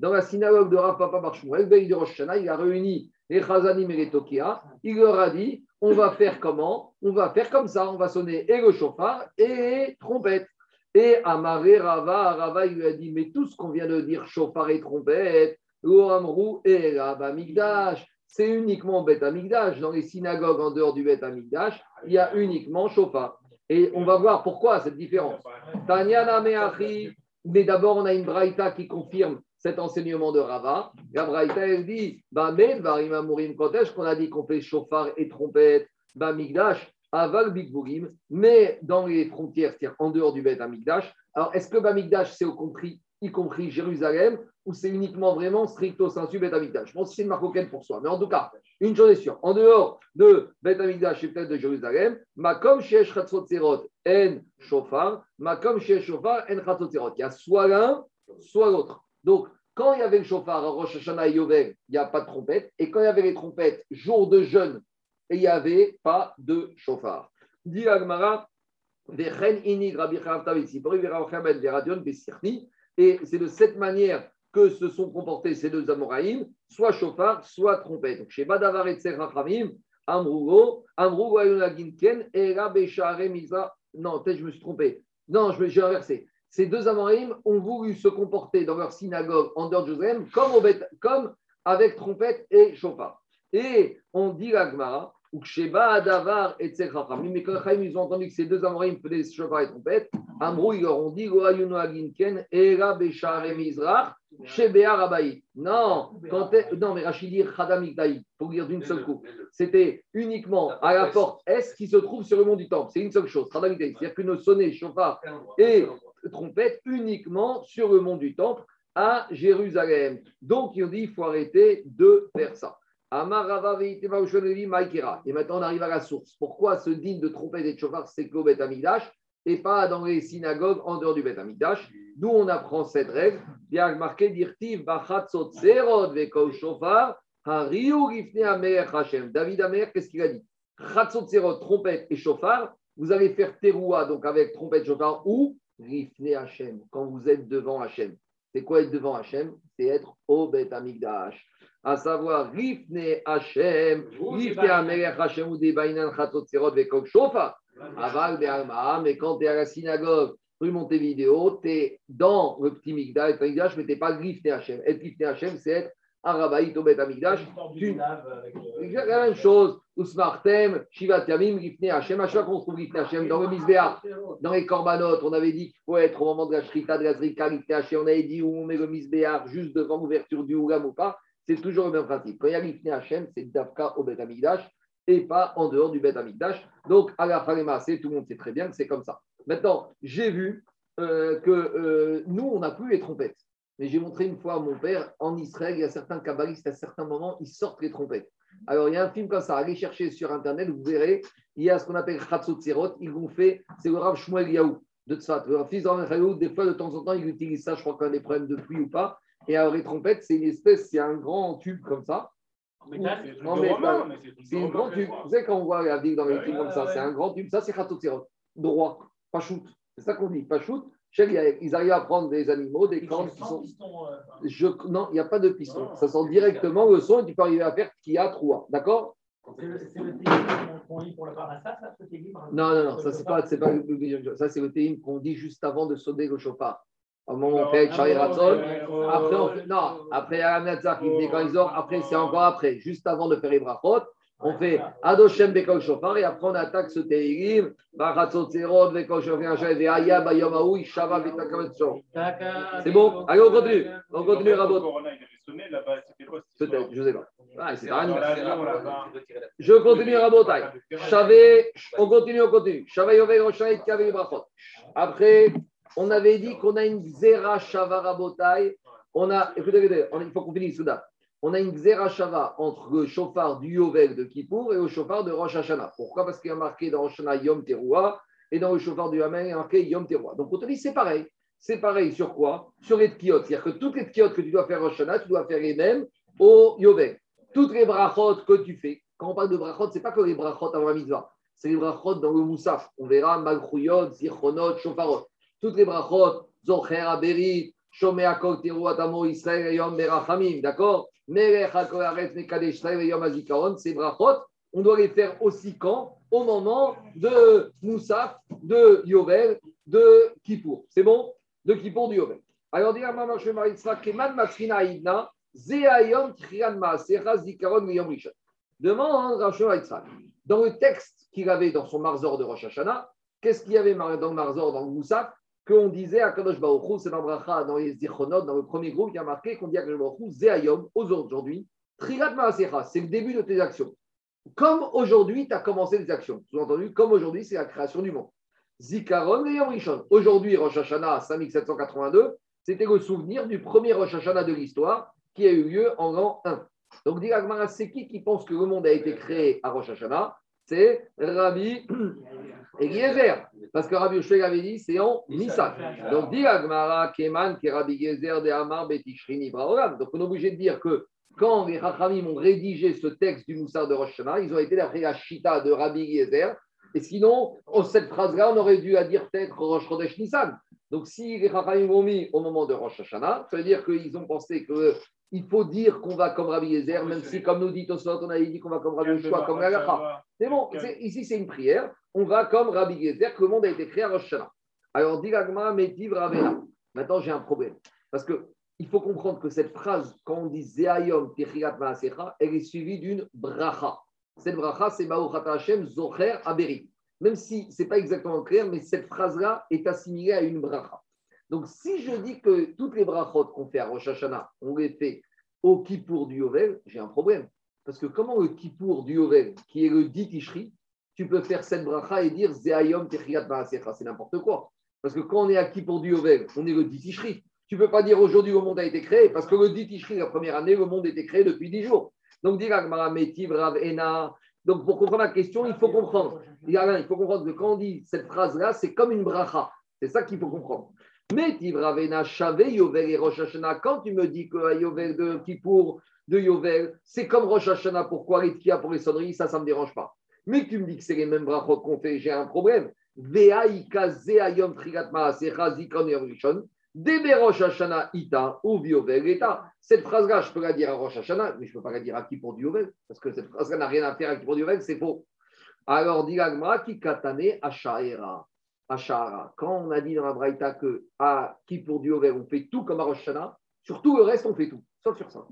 dans la synagogue de Rav Papa Barshmuel, de Rosh il a réuni les Chazanim et les Tokia. Il leur a dit on va faire comment? On va faire comme ça, on va sonner et le chauffard et trompette. Et Amaré Rava, Rava, il lui a dit mais tout ce qu'on vient de dire, chauffard et trompette, Amrou et Rabba Migdash, c'est uniquement Bet Amigdash. Dans les synagogues en dehors du Bet Amigdash, il y a uniquement chauffard. Et on va voir pourquoi cette différence. Tanyana Meachi, mais d'abord on a une braïta qui confirme cet enseignement de Rava. Gabraïta, elle dit Bamed, Varima Mourim Kodesh, qu'on a dit qu'on fait chauffard et trompette, Bamigdash, Aval Bigburim, mais dans les frontières, c'est-à-dire en dehors du Beth Amigdash. Alors, est-ce que Bamigdash, c'est au compris, y compris Jérusalem, ou c'est uniquement vraiment stricto sensu Beth pense que c'est une marque pour soi. Mais en tout cas, une chose est sûre, en dehors de Beth Amigdash et peut-être de Jérusalem, Makom Shesh Serot en Shofar, Makom Shesh Shofar en Serot. Il y a soit l'un, soit l'autre. Donc, quand il y avait le chauffard à Rosh Hashanah et Yovel, il n'y a pas de trompette. Et quand il y avait les trompettes, jour de jeûne, il n'y avait pas de chauffard. Dit et c'est de cette manière que se sont comportés ces deux Amoraïm, soit chauffard, soit trompette. Donc, chez Badavar et Rachamim, Amrugo, Amrugo Ayonaginken, et Rabeshare Misa. Non, peut-être je me suis trompé. Non, je j'ai inversé ces deux Amorim ont voulu se comporter dans leur synagogue en dehors de Jérusalem comme, avec trompette et chauffard. Et on dit la Gemara, Adavar et Mais quand ils ont entendu que ces deux Amorim faisaient chauffard et trompette, Amrou, ils leur ont dit Aginken, Era Mizrach. Non, quand non, mais Rachidi Khadamikdaï, pour dire d'une seule coupe. C'était uniquement à la porte Est qui se trouve sur le mont du Temple. C'est une seule chose, C'est-à-dire que sonnets, chauffard et trompette uniquement sur le mont du Temple à Jérusalem. Donc, ils ont dit il faut arrêter de faire ça. Et maintenant, on arrive à la source. Pourquoi ce digne de trompette et de chauffard, c'est qu'au Beth et pas dans les synagogues en dehors du Beth D'où on apprend cette règle. A marqué David Amer, qu'est-ce qu'il a dit? Chatzot Zerod, trompette et chauffard. Vous allez faire teroua, donc avec trompette, chauffard, ou Rifne Hachem, quand vous êtes devant Hachem. C'est quoi être devant Hachem? C'est être au Bet Amigdash. À savoir, Rifne Hachem, Rifne Amelech Hachem ou des Bainan Serot Vekok Shofa. Aval Be'alma, mais quand tu es à la synagogue, rue Montevideo, tu es dans le petit Migdash, mais tu n'es pas Rifne Hachem. Être Rifne Hachem, c'est être Arabaït au Bet Amigdash. La même chose. Ousmartem, Shivat Yamim, Rifne Hachem. À chaque fois qu'on trouve Rifne Hachem dans le Misbéa, dans les Korbanot, on avait dit qu'il faut être au moment de la Shrita, de la Zrika, Rifne Hachem. On avait dit où on met le Misbéa juste devant l'ouverture du Ougam ou pas. C'est toujours le même principe. Quand il y a Hachem, c'est Davka au Bet Amigdash et pas en dehors du Bet Amigdash. Donc, à la c'est tout le monde sait très bien que c'est comme ça. Maintenant, j'ai vu euh, que euh, nous, on n'a plus les trompettes. Mais j'ai montré une fois à mon père, en Israël, il y a certains kabbalistes, à certains moments, ils sortent les trompettes. Alors, il y a un film comme ça. Allez chercher sur Internet, vous verrez. Il y a ce qu'on appelle Khatsotzerot. Ils l'ont fait. C'est le Rav Shmuel Yaou de Tzfat. Le fils d'Amen des fois, de temps en temps, il utilise ça. Je crois qu'il a des problèmes de pluie ou pas. Et les trompettes, c'est une espèce, c'est un grand tube comme ça. Non, mais c'est une grande tube. Vous savez, quand on voit la ville dans les trucs comme ça, c'est un grand tube. Ça, c'est Khatsotzerot. Droit. Pas shoot. C'est ça qu'on dit. Pas shoot. Ils arrivent à prendre des animaux, des cornes qui sont. Je... Non, il n'y a pas de piston. Ça sent directement le son et tu peux arriver à faire qui a trois. D'accord c'est le télim qu'on lit pour le parassa, ça, ce Non, non, non, ça, c'est pas, c'est pas Ça, c'est le télim qu'on dit juste avant de sonner le chauffard. On fait après, on fait, non, après, quand ils ont, après, c'est encore après, juste avant de faire les brachot, on fait Adoshem Bekol Shofar et après on attaque ce Teirim, Bachatzot Zerot, Bekol Shofar, Veaya, Bayomaou, Ishava, Vitakametso. C'est bon Allez, on continue. On continue, Rabot. Peut-être, je ne sais pas. Ah, c'est je continue, Rabotai. on continue, on continue. Shavay Yovel Roshayit Kaveh Brachot. Après, on avait dit qu'on a une Zera Shava Rabotai. On a, écoutez, écoutez, il faut qu'on finisse Souda on a une Shava entre le chauffard du Yovel de Kippour et le chauffard de Rosh Hashanah. Pourquoi? Parce qu'il y a marqué dans Rosh Hashanah Yom Teruah et dans le chauffard du Hamen, il y a marqué Yom Teruah. Donc on te dit c'est pareil. C'est pareil sur quoi? Sur les tkiotes. C'est-à-dire que toutes les tkiotes que tu dois faire Rosh Hashanah, tu dois faire les mêmes au Yovel. Toutes les brachot que tu fais, quand on parle de brachot, ce n'est pas que les brachot avant la mitzvah. C'est les brachot dans le moussaf. On verra Malchuyot, Zichronot, Shofarot. Toutes les brachot, Zocher, Aberit, Shomea Kol Teruah, Tamo, Israël, Yom Berachamim. D'accord? Ces brachot, on doit les faire aussi quand? Au moment de Moussaf, de Yovel, de Kippour. C'est bon? De Kippour, du Yovel. Alors, dire Maman Keman Matrina Idna, Zeayom Trian Maasecha Zikaron Yom Rishon. Demande Rachel Yitzhak. Dans le texte qu'il avait dans son Marzor de Rosh Hashanah, qu'est-ce qu'il y avait dans le Marzor, dans le Moussaf? Qu'on disait à Kadosh Baruchou, c'est dans Bracha, dans les Zichronot, dans le premier groupe, il y a marqué qu'on dit à Kadosh Baruchou, Zéayom, aujourd'hui, Trilat Maasecha, c'est le début de tes actions. Comme aujourd'hui, tu as commencé des actions. Sous-entendu, comme aujourd'hui, c'est la création du monde. Zikaron et Rishon. Aujourd'hui, Rosh Hashanah, 5782, c'était le souvenir du premier Rosh Hashanah de l'histoire qui a eu lieu en l'an 1. Donc, dit c'est qui qui pense que le monde a été créé à Rosh Hashanah? C'est Rabbi Eliezer. Parce que Rabbi Yoshua avait dit, c'est en Nissan. Donc, dit Agmara, Keman, Rabbi de Amar, Betishrini, Braolam. Donc, on est obligé de dire que quand les Rachamim ont rédigé ce texte du Moussar de Rosh Hashanah, ils ont été d'après la Shita de Rabbi Gezer. Et sinon, cette phrase-là, on aurait dû la dire peut-être Rosh Chodesh Nissan. Donc, si les Rachamim l'ont mis au moment de Rosh Hashanah, ça veut dire qu'ils ont pensé que il faut dire qu'on va comme Rabbi Yezer, même si, comme nous dit Tosot, on avait dit qu'on va comme Rabbi Yoshua, comme Galacha. C'est bon, ici c'est une prière. On va comme Rabbi Yezer, que le monde a été créé à Rosh Hashanah. Alors, Dilagma, Metiv, Ravena. Maintenant, j'ai un problème. Parce qu'il faut comprendre que cette phrase, quand on dit Zeayom, Techirat Maasecha, elle est suivie d'une bracha. Cette bracha, c'est Baruch Hashem, Zocher, Aberi. Même si ce n'est pas exactement clair, mais cette phrase-là est assimilée à une bracha. Donc, si je dis que toutes les brachot qu'on fait à Rosh Hashanah, on les fait au Kippour du Yovel, j'ai un problème. Parce que comment le Kippour du Yovel, qui est le dit Tishri, tu peux faire cette bracha et dire Zeayom Techiyat Maasecha C'est n'importe quoi. Parce que quand on est à Kippour du Yovel, on est le dit Tishri. Tu ne peux pas dire aujourd'hui le monde a été créé, parce que le dit Tishri, la première année, le monde a été créé depuis dix jours. Donc, dire Rav Ena. Donc, pour comprendre la question, il faut comprendre. Il faut comprendre que quand on dit cette phrase-là, c'est comme une bracha. C'est ça qu'il faut comprendre. Mais Yovel et Rosh Hashanah, quand tu me dis que Yovel de Kippour, de Yovel, c'est comme Rosh Hashanah, pourquoi a pour les sonneries, ça, ça ne me dérange pas. Mais tu me dis que c'est les mêmes brachot qu'on fait, j'ai un problème. Ayom Debe Rosh ita ou Yovel eta. Cette phrase-là, je peux la dire à Rosh Hashanah, mais je ne peux pas la dire à Kippour du Yovel, parce que cette phrase-là n'a rien à faire avec Kippour du Yovel, c'est faux. Alors, dit l'agma qui katane ashaera. Quand on a dit dans la Braïta que à pour du on fait tout comme à Rosh Hashanah, sur tout le reste, on fait tout, sauf sur ça.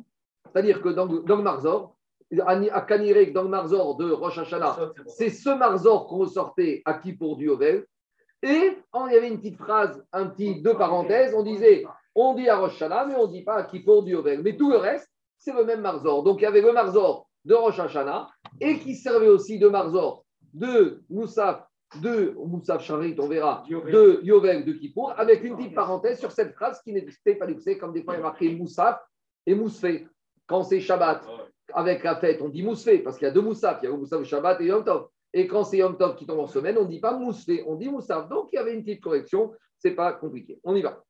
C'est-à-dire que dans, dans, le Marzor, à Kanirek, dans le Marzor de Rosh Hashanah, c'est ce Marzor qu'on ressortait à pour du Yovel. Et il y avait une petite phrase, un petit deux parenthèses, on disait, on dit à Rosh Hashanah, mais on ne dit pas à pour du Yovel. Mais tout le reste, c'est le même Marzor. Donc il y avait le Marzor de Rosh Hashanah et qui servait aussi de Marzor de Moussaf de Moussaf Charit, on verra, de Yovel de Kippour, avec une petite parenthèse sur cette phrase qui n'était pas luxée, comme des fois il y a marqué Moussaf et Moussfé, quand c'est Shabbat. avec la fête, on dit mousfé, parce qu'il y a deux moussaf, il y a moussaf Shabbat et Yom Tov. Et quand c'est Yom Tov qui tombe en semaine, on ne dit pas mousfé, on dit moussaf. Donc il y avait une petite correction, c'est pas compliqué. On y va.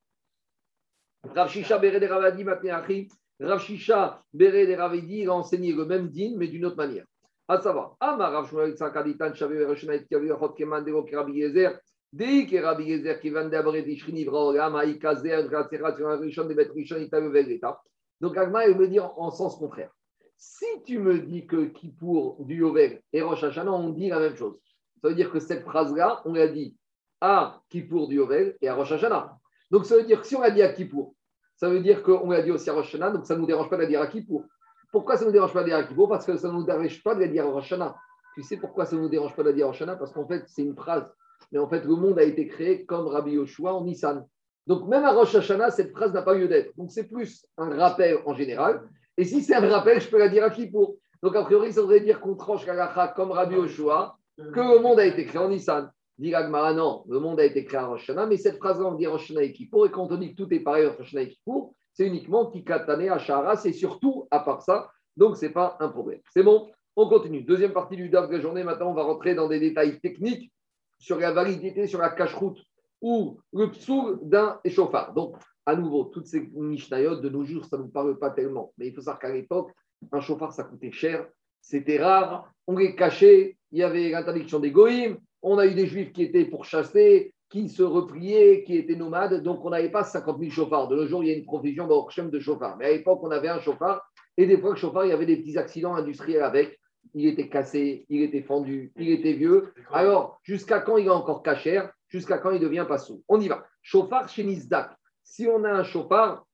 Rav Shisha Beret Ravadi Matneachi. Rav Shisha Beret Ravadi, il a enseigné le même din, mais d'une autre manière. À savoir, Amar Rav Shmuel Tzakaditan Shavu Reshonait Kavu Achot Keman Dero Kerabi Yezer. Dès que Rabbi Yezer qui vient d'abord Tishrini Vraolam, Aïkazer, Gratzerat, sur Rishon, des bêtes Rishon, il t'a l'état. Donc Agma, il me dit en sens contraire. Si tu me dis que Kippour du Yovel et Rosh Hashanah, on dit la même chose. Ça veut dire que cette phrase-là, on l'a dit à Kippour du Yovel et à Rosh Hashanah. Donc ça veut dire que si on l'a dit à Kippour, ça veut dire qu'on l'a dit aussi à Rosh Hashanah, donc ça ne nous dérange pas de la dire à Kippour. Pourquoi ça ne nous dérange pas de dire Kippour Parce que ça ne nous dérange pas de la dire à Rosh Hashanah. Tu sais pourquoi ça ne nous dérange pas de la dire à Rosh Hashanah Parce qu'en fait, c'est une phrase. Mais en fait, le monde a été créé comme Rabbi Yoshua en Nissan. Donc même à Rosh Hashanah, cette phrase n'a pas lieu d'être. Donc c'est plus un rappel en général. Et si c'est un rappel, je peux la dire à Kippour. Donc a priori, ça voudrait dire qu'on tranche Kalacha comme Rabbi Yoshua, que le monde a été créé en Nissan. Dit non, le monde a été créé à Rosh Hashanah, mais cette phrase-là, on dit Rosh Hashanah et Kippour, et quand on dit que tout est pareil entre Rosh Hashanah et Kippour, c'est uniquement Kikatane à Shahara, c'est surtout à part ça, donc ce n'est pas un problème. C'est bon, on continue. Deuxième partie du DAF de la journée, maintenant on va rentrer dans des détails techniques sur la validité, sur la cache-route ou le psoul d'un échauffard. Donc, à nouveau, toutes ces Mishnayot de nos jours, ça ne nous parle pas tellement. Mais il faut savoir qu'à l'époque, un chauffard, ça coûtait cher, c'était rare, on les cachait, il y avait l'interdiction des goïms, on a eu des juifs qui étaient pour chasser, qui se repliaient, qui étaient nomades, donc on n'avait pas 50 000 chauffards. De nos jours, il y a une provision de chauffard. Mais à l'époque, on avait un chauffard, et des fois, le chauffard, il y avait des petits accidents industriels avec. Il était cassé, il était fendu, il était vieux. Alors, jusqu'à quand il est encore cachère? Jusqu'à quand il devient pas sous On y va. Chauffard chez Nizdak. Si on a un chauffard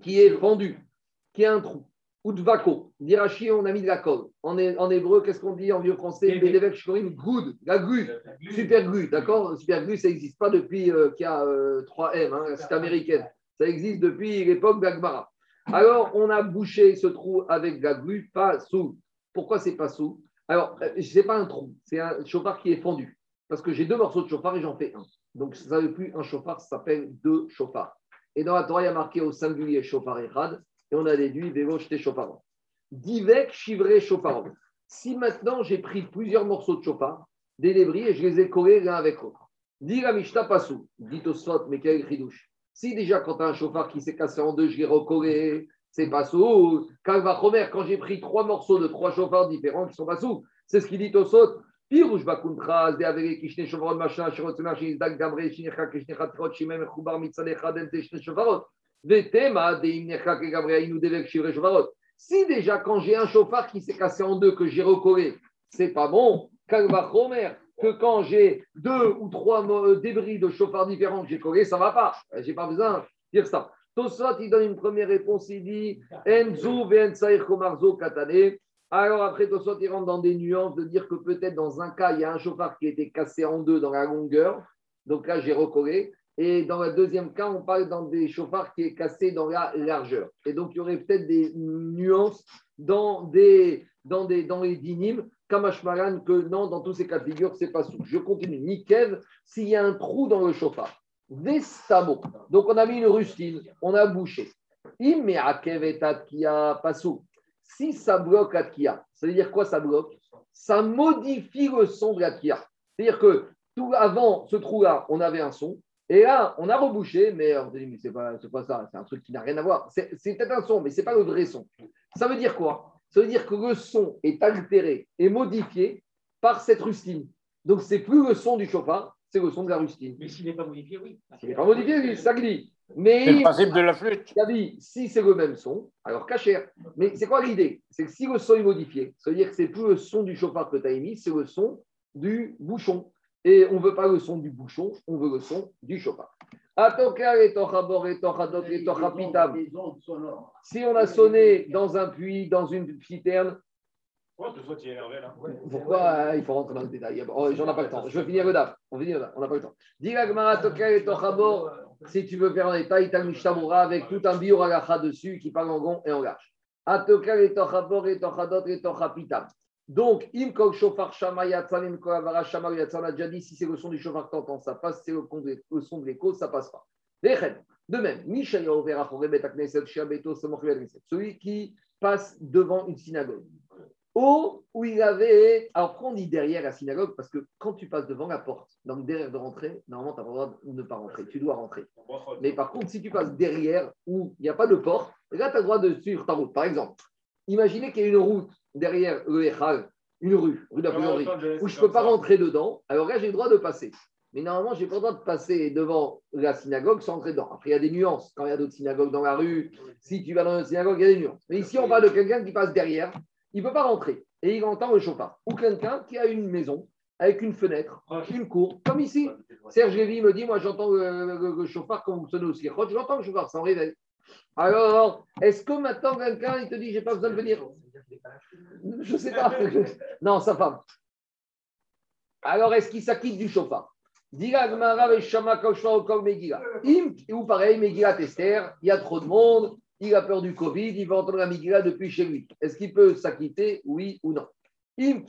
qui est fendu, qui a un trou, vaco, d'Irachi, on a mis de la colle. En, hébreu, qu'est-ce qu'on dit en vieux français? Good, la grue, super grue, d'accord? Super grue, ça n'existe pas depuis euh, qu'il y a 3 euh, M, hein, c'est américaine. Ça existe depuis l'époque d'Agmara. Alors, on a bouché ce trou avec de la grue, pas sous. Pourquoi c'est pas sous? Alors, euh, ce n'est pas un trou, c'est un chauffard qui est fendu. Parce que j'ai deux morceaux de chauffard et j'en fais un. Donc, ça ne veut plus un chauffard, ça s'appelle deux chauffards. Et dans la Torah, il y a marqué au singulier chauffard et rad, et on a déduit Vélo jeté Chopard. Divek chivré Chopard. Si maintenant j'ai pris plusieurs morceaux de Chopard, des débris, et je les ai collés l'un avec l'autre. Dit la Mishta Passou, dit au Sot, mais quel ridouche. Si déjà quand tu as un chauffard qui s'est cassé en deux, je l'ai recollé, c'est pas sous. Kalvachomer, quand j'ai pris trois morceaux de trois chauffards différents qui sont pas sous, c'est ce qu'il dit au saut. Pirouche bakuntras, de avere kishne chauffarot, machin, shirot, machin, dag, gamre, shinirka, kishne chatrot, shimem, choubar, mitzadecha, dente, shne chauffarot. Si déjà, quand j'ai un chauffard qui s'est cassé en deux, que j'ai recollé, c'est pas bon, que quand j'ai deux ou trois euh, débris de chauffards différents que j'ai collés, ça va pas. Euh, j'ai pas besoin de dire ça. Tosot, il donne une première réponse, il dit Enzu komarzo katane. Alors après, Tosot, il rentre dans des nuances de dire que peut-être dans un cas, il y a un chauffard qui a été cassé en deux dans la longueur. Donc là, j'ai recollé. Et dans le deuxième cas, on parle dans des chauffards qui est cassé dans la largeur. Et donc, il y aurait peut-être des nuances dans, des, dans, des, dans les dynimes, Kamashmaran, que non, dans tous ces cas de figure, c'est pas sous. Je continue. Nikev, s'il y a un trou dans le chauffard. Vestamo. Donc, on a mis une rustine, on a bouché. Immeakev et pas sous. Si ça bloque la kia, ça veut dire quoi ça bloque? Ça modifie le son de la kia. C'est-à-dire que tout avant ce trou-là, on avait un son. Et là, on a rebouché, mais on dit, mais c'est pas, pas ça, c'est un truc qui n'a rien à voir. C'est peut-être un son, mais ce n'est pas le vrai son. Ça veut dire quoi? Ça veut dire que le son est altéré et modifié par cette rustine. Donc, c'est plus le son du chauffard, c'est le son de la rustine. Mais s'il n'est pas modifié, oui. S'il n'est pas modifié, oui, ça glisse. Mais c'est le principe de la flûte. si c'est le même son, alors cachère. Mais c'est quoi l'idée? C'est que si le son est modifié, ça veut dire que c'est plus le son du chauffard que tu as émis, c'est le son du bouchon. Et on ne veut pas le son du bouchon, on veut le son du chauffard. Si on a sonné dans un puits, dans une citerne, pourquoi euh, il faut rentrer dans le détail oh, J'en ai pas le temps. Je veux finir le DAF. On finit On n'a pas le temps. Dis si tu veux faire un détail, tu as avec tout un bioragacha dessus qui parle en gond et en large. Donc, Imkol Shofar Shama Imkol Avara Shama Yatzan a déjà dit si c'est le son du chauffard t'entends, ça passe, si c'est le son de l'écho, ça passe pas. De même, Celui qui passe devant une synagogue. Ou où il avait. Alors, on dit derrière la synagogue? Parce que quand tu passes devant la porte, donc derrière de rentrer, normalement, tu n'as pas le droit de ne pas rentrer. Tu dois rentrer. Mais par contre, si tu passes derrière où il n'y a pas de porte, là, tu as le droit de suivre ta route. Par exemple, imaginez qu'il y a une route derrière le Echal, une rue, rue de la où je ne peux pas rentrer dedans. Alors là, j'ai le droit de passer. Mais normalement, je n'ai pas le droit de passer devant la synagogue sans entrer dedans. Après, il y a des nuances. Quand il y a d'autres synagogues dans la rue, si tu vas dans une synagogue, il y a des nuances. Mais ici, on parle de quelqu'un qui passe derrière il ne peut pas rentrer et il entend le chauffard. Ou quelqu'un qui a une maison avec une fenêtre, une cour, comme ici. Serge Lévy me dit Moi, j'entends le, chauffard quand vous sonnez aussi. J'entends le chauffard, ça réveille. Alors, est-ce que maintenant quelqu'un il te dit J'ai pas besoin de venir? Je ne sais pas. non, sa femme. Alors, est-ce qu'il s'acquitte du chauffard? Ou pareil, Megillah Tester, il y a trop de monde, il a peur du Covid, il va entendre la Migila depuis chez lui. Est-ce qu'il peut s'acquitter, oui ou non? Im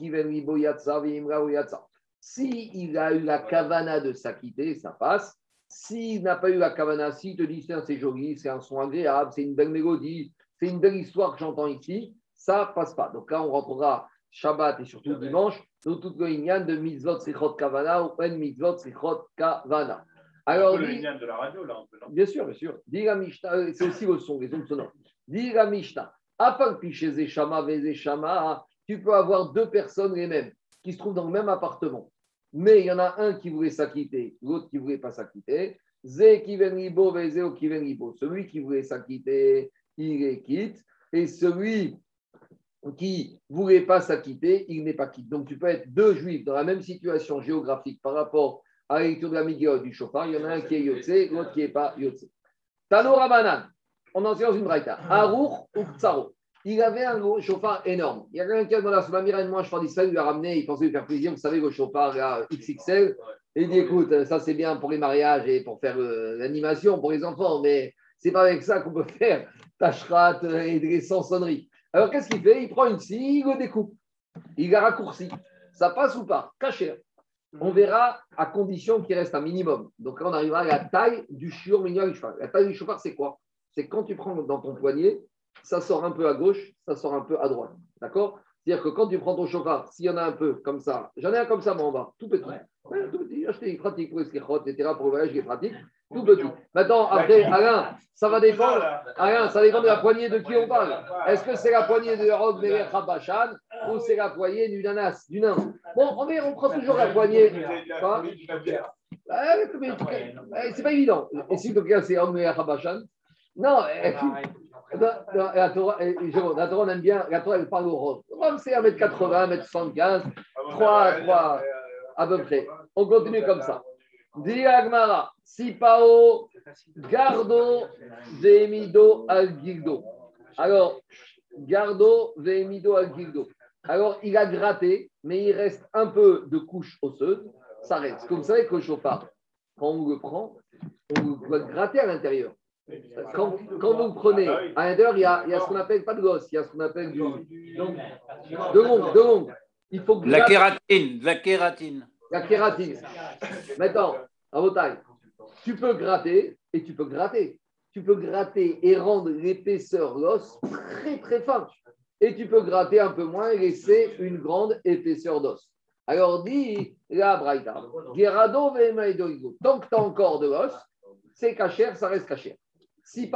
Si il a eu la kavana de s'acquitter, ça passe. S'il n'a pas eu la kavana, s'il te dit c'est joli, c'est un son agréable, c'est une belle mélodie, c'est une belle histoire que j'entends ici, ça passe pas. Donc là, on rentrera Shabbat et surtout dimanche, dans toute le de mitzvot sichot kavana ou en mitzvot sichot kavana. Alors, dit, de la radio, là, bien sûr, bien sûr. Euh, c'est aussi le son, les ondes sonores. Dis la Mishnah, tu peux avoir deux personnes les mêmes qui se trouvent dans le même appartement. Mais il y en a un qui voulait s'acquitter, l'autre qui ne voulait pas s'acquitter. Celui qui voulait s'acquitter, il est quitte. Et celui qui ne voulait pas s'acquitter, il n'est pas quitte. Donc tu peux être deux juifs dans la même situation géographique par rapport à la lecture de la Migéot du chauffard, il y en a un qui est Yotze, l'autre qui n'est pas Yotze. Tano Rabanan, on en sait dans une braïta. Arour ou Tsaro. Il avait un chauffard énorme. Il y a quelqu'un qui a demandé à Soumamira et moi, je pense d'Israël, il lui a ramené, il pensait lui faire plaisir, vous savez, le chauffard là, XXL. Et il dit écoute, ça c'est bien pour les mariages et pour faire euh, l'animation pour les enfants, mais c'est pas avec ça qu'on peut faire tachrat et des sonneries. Alors qu'est-ce qu'il fait? Il prend une scie, il le découpe. Il la raccourci. Ça passe ou pas? Caché. On verra à condition qu'il reste un minimum. Donc là, on arrivera à la taille du chiot minimum du cheval. La taille du chauffard, c'est quoi? C'est quand tu prends dans ton poignet, ça sort un peu à gauche, ça sort un peu à droite. D'accord? C'est-à-dire que quand tu prends ton chauffard, s'il y en a un peu comme ça, j'en ai un comme ça, moi en bas, tout petit. Ouais, tout petit. Acheter une pratique pour les etc. Pour le voyage, il est pratique. Tout petit. Maintenant, après, Alain, ça va dépendre. Alain, ça dépend de la poignée de qui on parle. Est-ce que c'est la poignée de Rob Meler Rabachan ou c'est la poignée du nanas, du nain Bon, on, on prend toujours la poignée. C'est pas évident. Et si cas c'est Rob Meler Rabachan? Non, la Torah, la Torah, on aime bien, la Torah, elle parle au Rome. Rome, c'est 1m80, 1m75, 3, 3, à peu près. On continue comme ça. Diagmara, Sipao, Gardo, Vemido al Gildo. Alors, Gardo, Vemido al Gildo. Alors, il a gratté, mais il reste un peu de couche osseuse. Ça reste. Comme vous savez que le chauffard, quand on le prend, on doit gratter à l'intérieur. Quand, quand, vous prenez, à l'intérieur, il y a, il y a ce qu'on appelle pas de gosse, il y a ce qu'on appelle du. de longue, de longue. Il faut la kératine, la kératine. La kératine. Maintenant, à taille, tu peux gratter et tu peux gratter. Tu peux gratter et rendre l'épaisseur l'os très très fin. Et tu peux gratter un peu moins et laisser une grande épaisseur d'os. Alors dit la Braïta, tant que tu as encore de l'os, c'est cachère, ça reste cachère. Si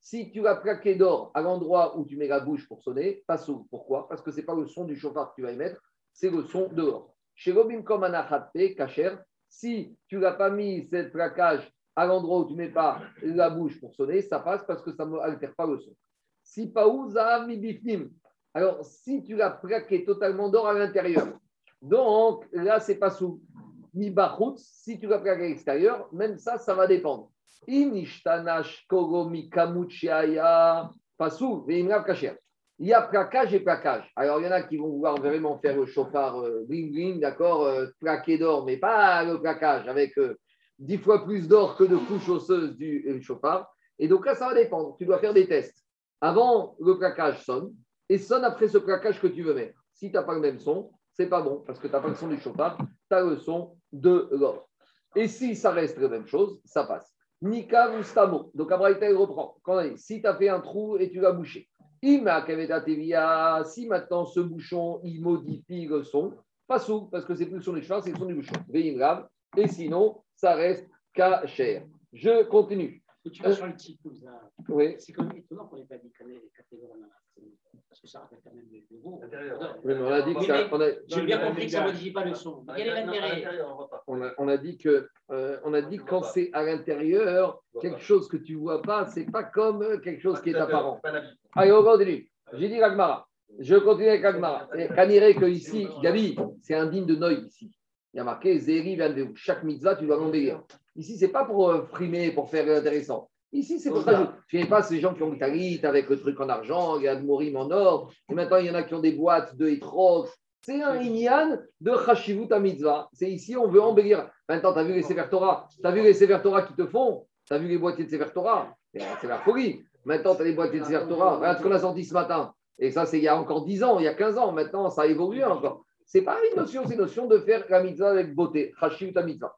si tu as plaqué d'or à l'endroit où tu mets la bouche pour sonner, pas sous. Pourquoi? Parce que ce n'est pas le son du chauffard que tu vas émettre, c'est le son dehors. Chez Robin Kacher, si tu n'as pas mis cette plaquage à l'endroit où tu ne mets pas la bouche pour sonner, ça passe parce que ça ne altère pas le son. Si Paouza alors si tu l'as plaqué totalement d'or à l'intérieur, donc là, c'est pas sous. Mi si tu l'as plaqué à l'extérieur, même ça, ça va dépendre. Inishtanash kamuchiaya, mais kacher. Il y a plaquage et plaquage. Alors, il y en a qui vont vouloir vraiment faire le chauffard euh, bling bling, d'accord, euh, plaqué d'or, mais pas le plaquage avec euh, dix fois plus d'or que de couches osseuses du chauffard. Et donc là, ça va dépendre. Tu dois faire des tests. Avant, le plaquage sonne et sonne après ce plaquage que tu veux mettre. Si tu n'as pas le même son, c'est pas bon parce que tu n'as pas le son du chauffard, tu as le son de l'or. Et si ça reste la même chose, ça passe. Nika Gustamo. Donc, Abraïta, il reprend. Quand si tu as fait un trou et tu l'as bouché. Ima Kaveta si maintenant ce bouchon, il modifie le son, pas sous, parce que c'est plus le son du cheval, c'est le son du bouchon. Grave. Et sinon, ça reste cher. Je continue. Et tu vas sur le type, Oui. c'est quand même étonnant qu'on n'ait pas dit les catégories parce que ça rappelle quand même des gros. Oui, mais on a dit que ça- mais on a- J'ai bien compris que ça ne modifie pas le son. Quel est l'intérêt on a, on a dit que euh, on a dit quand c'est à l'intérieur, quelque chose que tu vois pas, c'est pas comme euh, quelque chose qui est apparent. Allez, on continue. J'ai dit l'Agmara. Je continue avec l'Agmara. Et Kaniré que ici, Gabi, c'est indigne de Noï ici. Il y a marqué Zéri chaque mitzvah, tu dois l'embellir. Ici, c'est pas pour euh, frimer, pour faire intéressant. Ici, c'est pour ça. Tu n'es pas ces gens qui ont le talit avec le truc en argent, il y a de Morim en or, et maintenant il y en a qui ont des boîtes de étroges. C'est un inyan de Chashivut à mitzvah. C'est ici, on veut embellir. Maintenant, tu as vu les Sefer Torah? Tu as vu les Sefer Torah qui te font? Tu as vu les boîtiers de Sefer Torah? C'est la folie. Maintenant, tu as les boîtiers de Sefer Torah. Regarde ce qu'on a sorti ce matin. Et ça, c'est il y a encore 10 ans, il y a 15 ans. Maintenant, ça a évolué encore. C'est pas une notion, c'est une notion de faire la mitzvah avec beauté. Chashivut à mitzvah.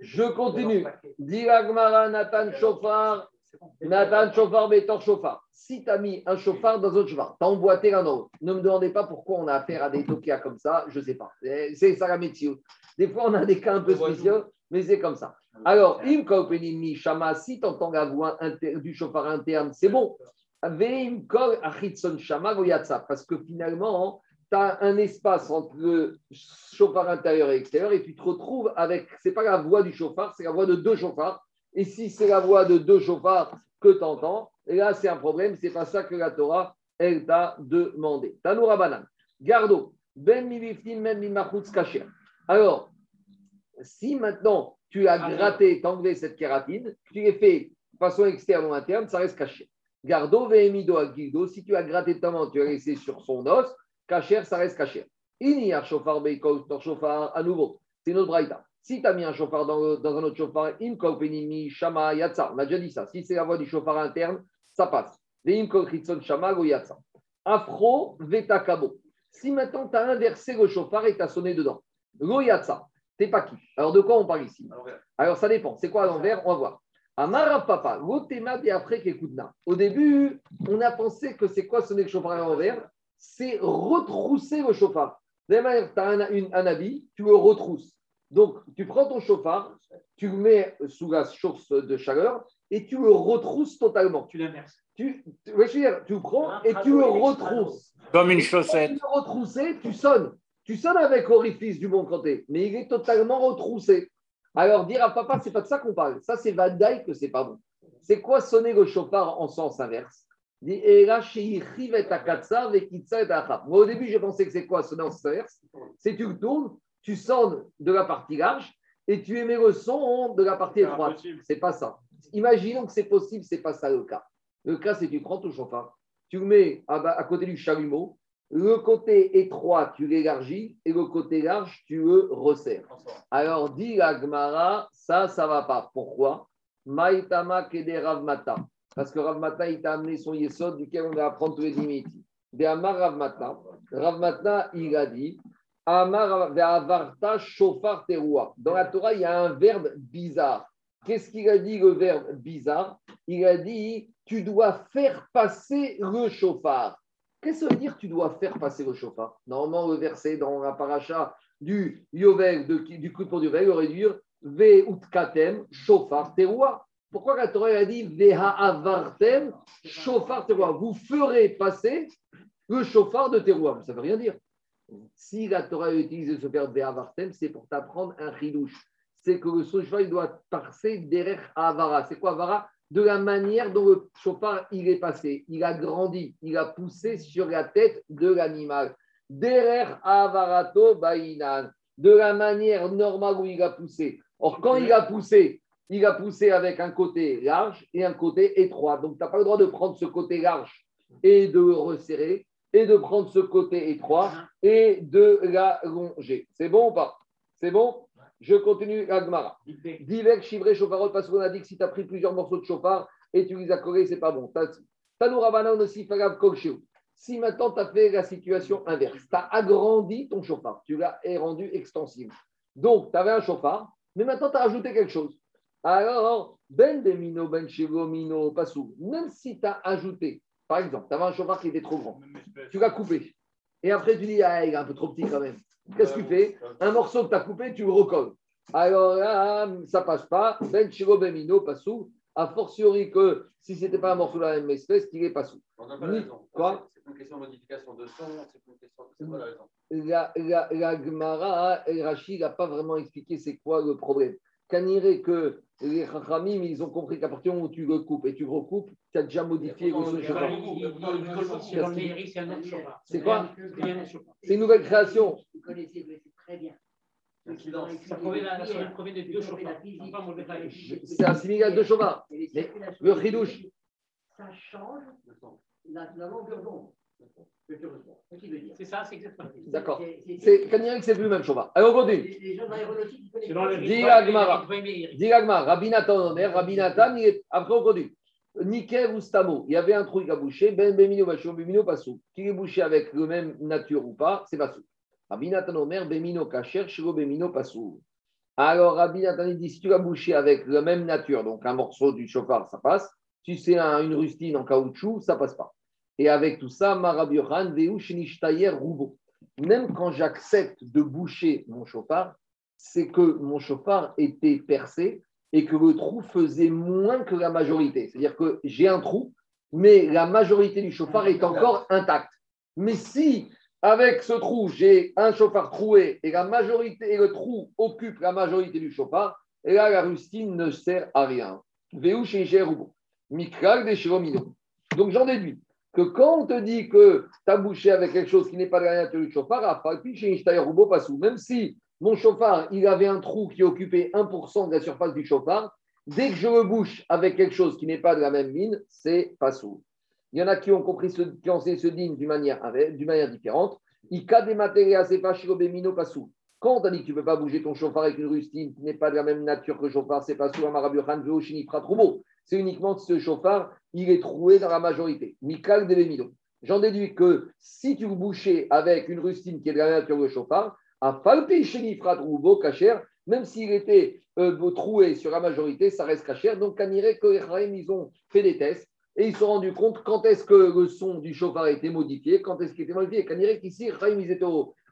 Je continue. Diragmara Nathan Chauffard. Nathan Chauffard, Betor Chauffard. Si tu as mis un chauffard dans un chauffard, tu as emboîté l'un dans l'autre. Ne me demandez pas pourquoi on a affaire à des tokias comme ça, je ne sais pas. C'est ça la métier. Des fois, on a des cas un peu spéciaux, mais c'est comme ça. Alors, Im Kaupenimi Shama, si tu entends la voix du chauffard interne, c'est bon. Veim Kol Achitson Shama Goyatsa, parce que finalement, tu as un espace entre le chauffard intérieur et extérieur et tu te retrouves avec, c'est pas la voix du chauffard, c'est la voix de deux chauffards. Et si c'est la voix de deux chauffards que tu entends, et là c'est un problème, c'est pas ça que la Torah, elle t'a demandé. Tanoura Banan, Gardo, Ben Miliftim, Ben Mimachutz Kacher. Alors, si maintenant tu as gratté, t'as enlevé cette kératine, tu l'as fait de façon externe ou interne, ça reste caché. Gardo, Vehemido, Agildo, si tu as gratté ta main, tu as laissé sur son os, cacher, ça reste caché. Iniyar chauffard, Beikos, tor chauffard, à nouveau. C'est notre braïta. Si tu as mis un chauffard dans, un autre chauffard, im penimi, shama, yatsa. On a déjà dit ça. Si c'est la voix du chauffard interne, ça passe. Veim kol chitson, shama, go yatsa. Afro, veta kabo. Si maintenant tu as inversé le chauffard et tu as sonné dedans, go yatsa, t'es pas qui Alors de quoi on parle ici? Alors ça dépend. C'est quoi à l'envers? On va voir. Amara papa, l'otema et après. Au début, on a pensé que c'est quoi sonner le chauffard à l'envers? C'est retrousser le chauffard. De la même manière, tu as un, une- un habit, tu le retrousses. Donc, tu prends ton chauffard, tu le mets sous la source de chaleur et tu le retrousses totalement. Tu l'inverses. Tu, tu, ouais, je veux dire, tu le prends et tu le retrousses. Comme une Quand chaussette. tu le retroussé, tu sonnes. Tu sonnes avec orifice du bon côté, mais il est totalement retroussé. Alors, dire à papa, c'est pas de ça qu'on parle. Ça, c'est Vadaï que c'est pas bon. C'est quoi sonner le chauffard en sens inverse? Dit. Moi, au début, j'ai pensé que c'est quoi? Sonner en sens inverse C'est tu le tournes, tu sonnes de la partie large et tu émets le son de la partie étroite. C'est pas ça. Imaginons que c'est possible, c'est pas ça le cas. Le cas, c'est que tu prends ton chauffard, tu le mets à, côté du chalumeau, le côté étroit, tu l'élargis, et le côté large, tu le resserres. Alors, dit la Gemara, ça, ça va pas. Pourquoi? Maïtama kede Ravmata. Parce que Ravmata, il t'a amené son yesod duquel on va apprendre tous les limites. De Amar Ravmata. Ravmata, il a dit Amar shofar. Dans la Torah, il y a un verbe bizarre. Qu'est-ce qu'il a dit, le verbe bizarre? Il a dit tu dois faire passer le chauffard. Qu'est-ce que ça veut dire tu dois faire passer le chauffard Normalement, le verset dans la paracha du Yovel, du coup pour Yovel, aurait dû dire Ve utkatem chauffard teroua. Pourquoi la Torah a dit Veha avartem chauffard teroua Vous ferez passer le chauffard de teroua. Ça ne veut rien dire. Si la Torah a utilisé ce verbe Veha avartem, c'est pour t'apprendre un chidouche. C'est que le chauffard doit passer derrière avara. C'est quoi avara de la manière dont le chauffard il est passé. Il a grandi, il a poussé sur la tête de l'animal. Derrière avarato bainan, de la manière normale où il a poussé. Or, quand il a poussé, il a poussé avec un côté large et un côté étroit. Donc, tu n'as pas le droit de prendre ce côté large et de resserrer, et de prendre ce côté étroit et de l'allonger. C'est bon ou pas? C'est bon? Je continue l'agmara. Divers chivré chauffarot, parce qu'on a dit que si tu as pris plusieurs morceaux de chauffard et tu les as collés, c'est pas bon. Aussi, fagab. Si maintenant tu as fait la situation inverse, tu as agrandi ton chauffard, tu l'as rendu extensible. Donc, tu avais un chauffard, mais maintenant tu as rajouté quelque chose. Alors, ben bemino, ben mino, passou. Même si tu as ajouté, par exemple, tu avais un chauffard qui était trop grand, tu l'as coupé. Et après, tu dis, ah, il est un peu trop petit quand même. Qu'est-ce que tu fais Un morceau que tu as coupé, tu le recolles. Alors là, ça passe pas. Ben chego, ben mino, passou. A fortiori que si ce n'était pas un morceau de la même espèce, qu'il n'est pas sous. On n'a pas Ni- la raison. Quoi C'est une question de modification de son, c'est une question. Quoi la raison la, la, la Gemara, El Rachid n'a pas vraiment expliqué c'est quoi le problème. Irait que les Chachamim, ils ont compris qu'à partir du moment où tu le coupes et tu recoupes, tu as déjà modifié le c'est quoi C'est une nouvelle création. Vous connaissez très bien. C'est un similaire de circulations le chidouche. Ça change la, la longueur d'onde. C'est ça, c'est exactement. ça. D'accord. C'est- que c'est plus le même chaufard. Alors, on continue. Les, les gens de l'aéronautique, ils connaissent pas. Dis Nathan, il est... après on continue. Niker ou Stamo, il y avait un trou qui a bouché, Ben Bemino Bachou, Bemino Passou. Qu'il est bouché avec le même nature ou pas, c'est Passou. Rabbi Nathan Omer, Bemino Kacher, Shiro Bemino Passou. Alors Rabbi Nathan il dit si tu l'as bouché avec la même nature, donc un morceau du chauffard, ça passe. Si c'est un- une rustine en caoutchouc, ça passe pas. Et avec tout ça, Marabi Yohan, Roubo. Même quand j'accepte de boucher mon chauffard, c'est que mon chauffard était percé et que le trou faisait moins que la majorité. C'est-à-dire que j'ai un trou, mais la majorité du chauffard est encore intacte. Mais si, avec ce trou, j'ai un chauffard troué et la majorité et le trou occupe la majorité du chauffard, et là, la rustine ne sert à rien. Donc j'en déduis que quand on te dit que tu as bouché avec quelque chose qui n'est pas de la nature du chauffard. Même si mon chauffard, il avait un trou qui occupait 1% de la surface du chauffard, dès que je le bouche avec quelque chose qui n'est pas de la même mine, c'est pas sous. Il y en a qui ont compris, ce, qui ont ce digne d'une manière, manière différente. Ika des matériaux, c'est pas shirobemino, pas sous. Quand on dit que tu ne peux pas bouger ton chauffard avec une rustine qui n'est pas de la même nature que le chauffard, c'est pas sous Amarabiochan, Veoshini, Pratroubo. C'est uniquement ce chauffard, il est troué dans la majorité. Mikal de. J'en déduis que si tu bouchais avec une rustine qui est de la nature de chauffard, à Falpi, Sheni, Pratroubo, Kacher, même s'il était euh, troué sur la majorité, ça reste Kacher. Donc, les Chaim, ils ont fait des tests et ils se sont rendus compte quand est-ce que le son du chauffard a été modifié, quand est-ce qu'il était modifié. Dirait qu'ici, Chaim, ils étaient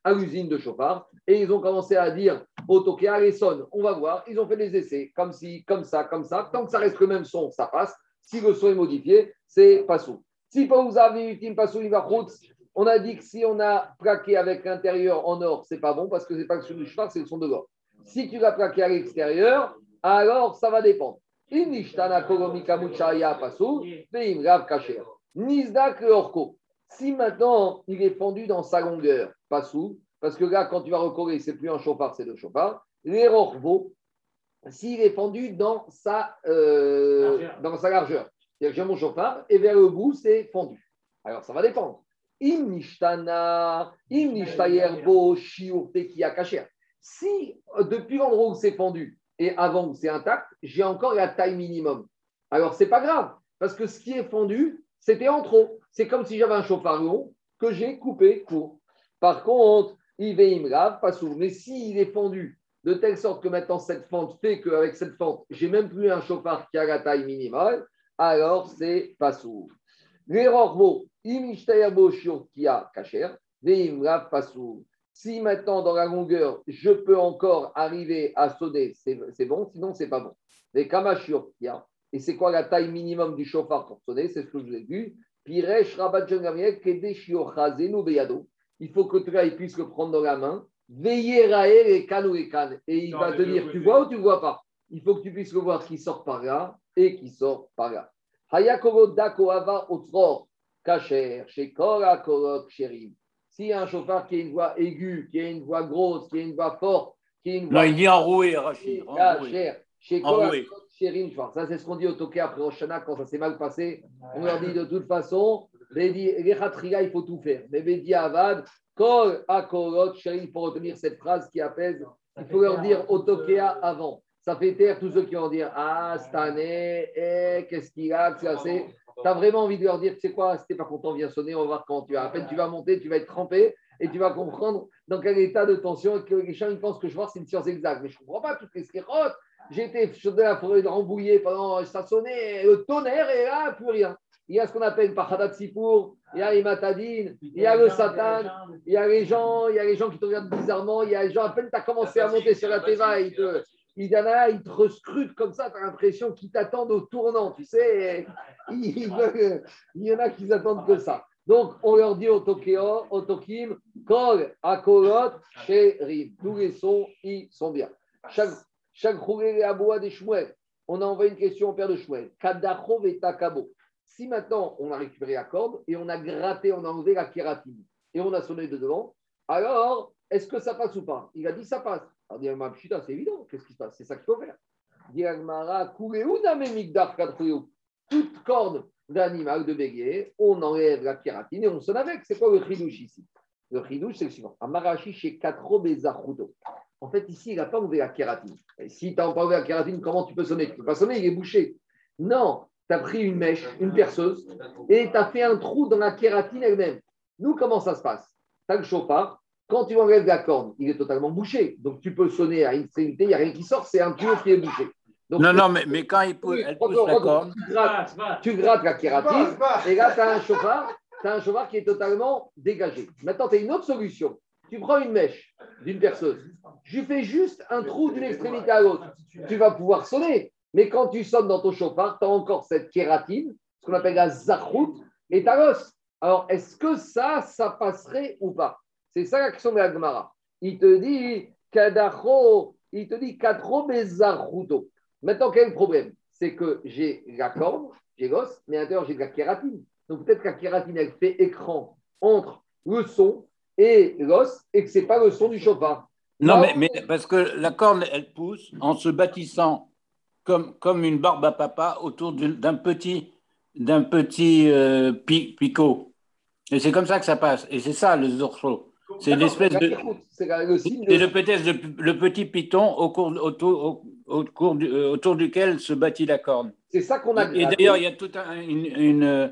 à l'usine de chauffard et ils ont commencé à dire au allez, sonne, on va voir. Ils ont fait des essais, comme si, comme ça, comme ça. Tant que ça reste le même son, ça passe. Si le son est modifié, c'est pas sous. Si pas vous avez une pas sous, il va on a dit que si on a plaqué avec l'intérieur en or, c'est pas bon parce que c'est pas le son du cheval, c'est le son de l'or. Si tu l'as plaqué à l'extérieur, alors ça va dépendre. Nizdak orko. Si maintenant il est fendu dans sa longueur, pasu, parce que là, quand tu vas recoller, c'est plus un chauffard, c'est deux chauffards. Les rorvo, s'il est fendu dans sa, euh, Largeur. dans sa largeur. C'est-à-dire que j'ai mon chauffard et vers le bout, c'est fendu. Alors ça va dépendre. Kacher. Si euh, depuis l'endroit où c'est fendu et avant où c'est intact, j'ai encore la taille minimum. Alors c'est pas grave, parce que ce qui est fendu, c'était en trop. C'est comme si j'avais un chauffard long que j'ai coupé court. Par contre, grave, pas sourd. Mais s'il est fendu de telle sorte que maintenant cette fente fait qu'avec cette fente, j'ai même plus un chauffard qui a la taille minimale, alors c'est pas sourd. Qui a. Si maintenant dans la longueur, je peux encore arriver à sonner, c'est bon, sinon c'est pas bon. Les qui et c'est quoi la taille minimum du chauffard pour sonner C'est ce que je vous ai dit. Piresh rabat. Il faut que tu puisse le prendre dans la main. Veillez Raël et Kanou et Kan. Et il Non, va te dire. Tu vois ou tu ne vois pas? Il faut que tu puisses le voir qui sort par là et qui sort par là. Hayakovo Dako Ava Otror. Kacher, Shekora Korok Sherim. S'il y a un chauffard qui a une voix aiguë, qui a une voix grosse, qui a une voix forte, qui a une voix Non, il dit enroué, Rachid. enroué. cher. Chez Enroué. Chérim, je pense. Ça, c'est ce qu'on dit au Toké après Roshana quand ça s'est mal passé. On leur dit de toute façon, les il faut tout faire. Mais Avad, Kol Akorot, Chérim, pour retenir cette phrase qui apaise, il faut leur dire au Tokea avant. Ça fait taire tous ceux qui vont dire Ah, cette année, eh, qu'est-ce qu'il a, tu as assez. Vraiment envie de leur dire, tu sais quoi, si t'es pas content, viens sonner, on va voir quand tu as. À peine tu vas monter, tu vas être trempé et tu vas comprendre dans quel état de tension et que les gens ils pensent que je vois c'est une science exacte. Mais je ne comprends pas toutes les sclérotes. J'étais dans la forêt de Rambouillet pendant, ça sonnait le tonnerre et là, plus rien. Il y a ce qu'on appelle Pachadat Sipour, il y a les Matadines, il y a le Satan, il y a les gens, il y a les gens qui te regardent bizarrement, il y a les gens, à peine tu as commencé à monter sur la Teva, ils te, il y en a, ils te rescrutent comme ça, tu as l'impression qu'ils t'attendent au tournant, tu sais. Il y en a qui n'attendent que ça. Donc, on leur dit au Tokyo, au Tokim, Kol, Akolot, Sherim. Tous les sons, ils sont bien. Chaque, chaque à bois des Shmuel. On a envoyé une question au père de Shmuel. Kadachov et Takabo. Si maintenant on a récupéré la corde et on a gratté, on a enlevé la kératine et on a sonné de devant, alors est-ce que ça passe ou pas? Il a dit ça passe. Alors, dit c'est évident. Qu'est-ce qui se passe? C'est ça qu'il faut faire. Toute corde d'animal de bélier, on enlève la kératine et on sonne avec. C'est quoi le chidouche ici? Le chidouche, c'est le suivant. Amarashi chez Katro Bezachudo. En fait, ici, il n'a pas enlevé la kératine. Et si tu n'as pas enlevé la kératine, comment tu peux sonner? Tu ne peux pas sonner, il est bouché. Non, tu as pris une mèche, une perceuse, et tu as fait un trou dans la kératine elle-même. Nous, comment ça se passe? Tu as le chauffard. Quand tu enlèves la corde, il est totalement bouché. Donc, tu peux sonner à une extrémité, il n'y a rien qui sort, c'est un tuyau qui est bouché. Donc, Non, non, mais, mais quand il pousse, oui, elle pousse la corde, tu grattes, tu grattes la kératine, et là, tu as un chauffard, tu as un chauffard qui est totalement dégagé. Maintenant, tu as une autre solution. Tu prends une mèche d'une perceuse, je fais juste un trou d'une extrémité à l'autre. Tu vas pouvoir sonner. Mais quand tu sonnes dans ton chauffard, tu as encore cette kératine, ce qu'on appelle la zachout, et ta l'os. Alors, est-ce que ça, ça passerait ou pas? C'est ça la question de la Gemara. Il te dit, kadacho, il te dit, kadro bezachuto. Maintenant, quel est le problème? C'est que j'ai la corde, j'ai l'os, mais à l'intérieur, j'ai de la kératine. Donc peut-être que la kératine, elle fait écran entre le son et l'os, et que ce n'est pas le son du chauffard. Non, mais, mais parce que la corne, elle pousse en se bâtissant comme, comme une barbe à papa autour d'un petit, d'un petit euh, pi- picot. Et c'est comme ça que ça passe. Et c'est ça le zorcho. C'est l'espèce de. C'est le de... le, peut-être le, le petit piton au cours, autour, au- au cours du- euh, autour duquel se bâtit la corne. C'est ça qu'on a Et d'ailleurs, il y a toute un- une, une, euh,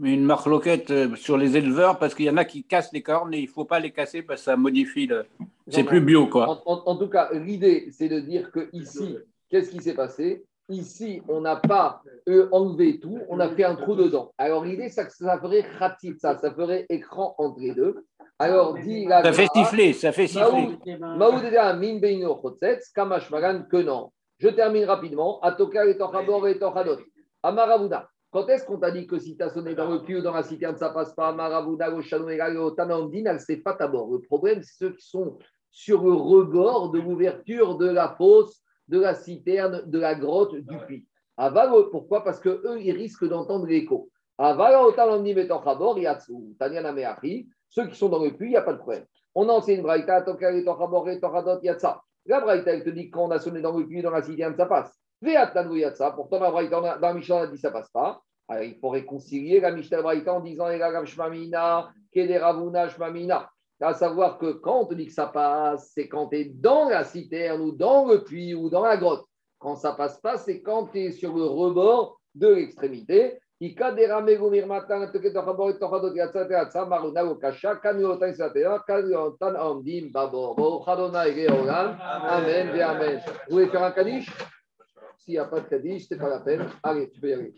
une marloquette euh, sur les éleveurs parce qu'il y en a qui cassent les cornes et il ne faut pas les casser parce que ça modifie le. C'est plus bio, quoi. En, en- en tout cas, l'idée, c'est de dire que ici, qu'est-ce qui s'est passé? Ici, on n'a pas euh, enlevé tout, on a fait un trou dedans. Alors, l'idée, c'est que ça ferait khatit, ça, ça ferait écran entre les deux. Alors, dit la Ça fait siffler, ça fait siffler. Maoudeda min beino chotzetz, kamash magan que non. Je termine rapidement. Atoka et Tochabor et Tochadot. Amaravuna. Quand est-ce qu'on t'a dit que si tu as sonné dans le puits ou dans la citerne, ça passe pas? Amaravuna, le Shalom Egal, le Tanandin, elle c'est pas d'abord. Le problème, c'est ceux qui sont sur le rebord de l'ouverture de la fosse, de la citerne, de la grotte, du puits. Aval, pourquoi? Parce que eux, ils risquent d'entendre l'écho. Aval. Ceux qui sont dans le puits, il n'y a pas de problème. On enseigne une braïta. La braïta, elle te dit que quand on a sonné dans le puits, dans la citerne, ça passe. Pourtant, la braïta, a- dans Mishnah, on a dit ça passe pas. Alors, il faut réconcilier la Mishnah braïta en disant Shmamina, Shmamina. À savoir que quand on te dit que ça passe, c'est quand tu es dans la citerne ou dans le puits ou dans la grotte. Quand ça passe pas, c'est quand tu es sur le rebord de l'extrémité. Amen. Vous voulez faire un kadish? S'il n'y a pas de kadish, c'est pas la peine. Allez, tu peux y aller.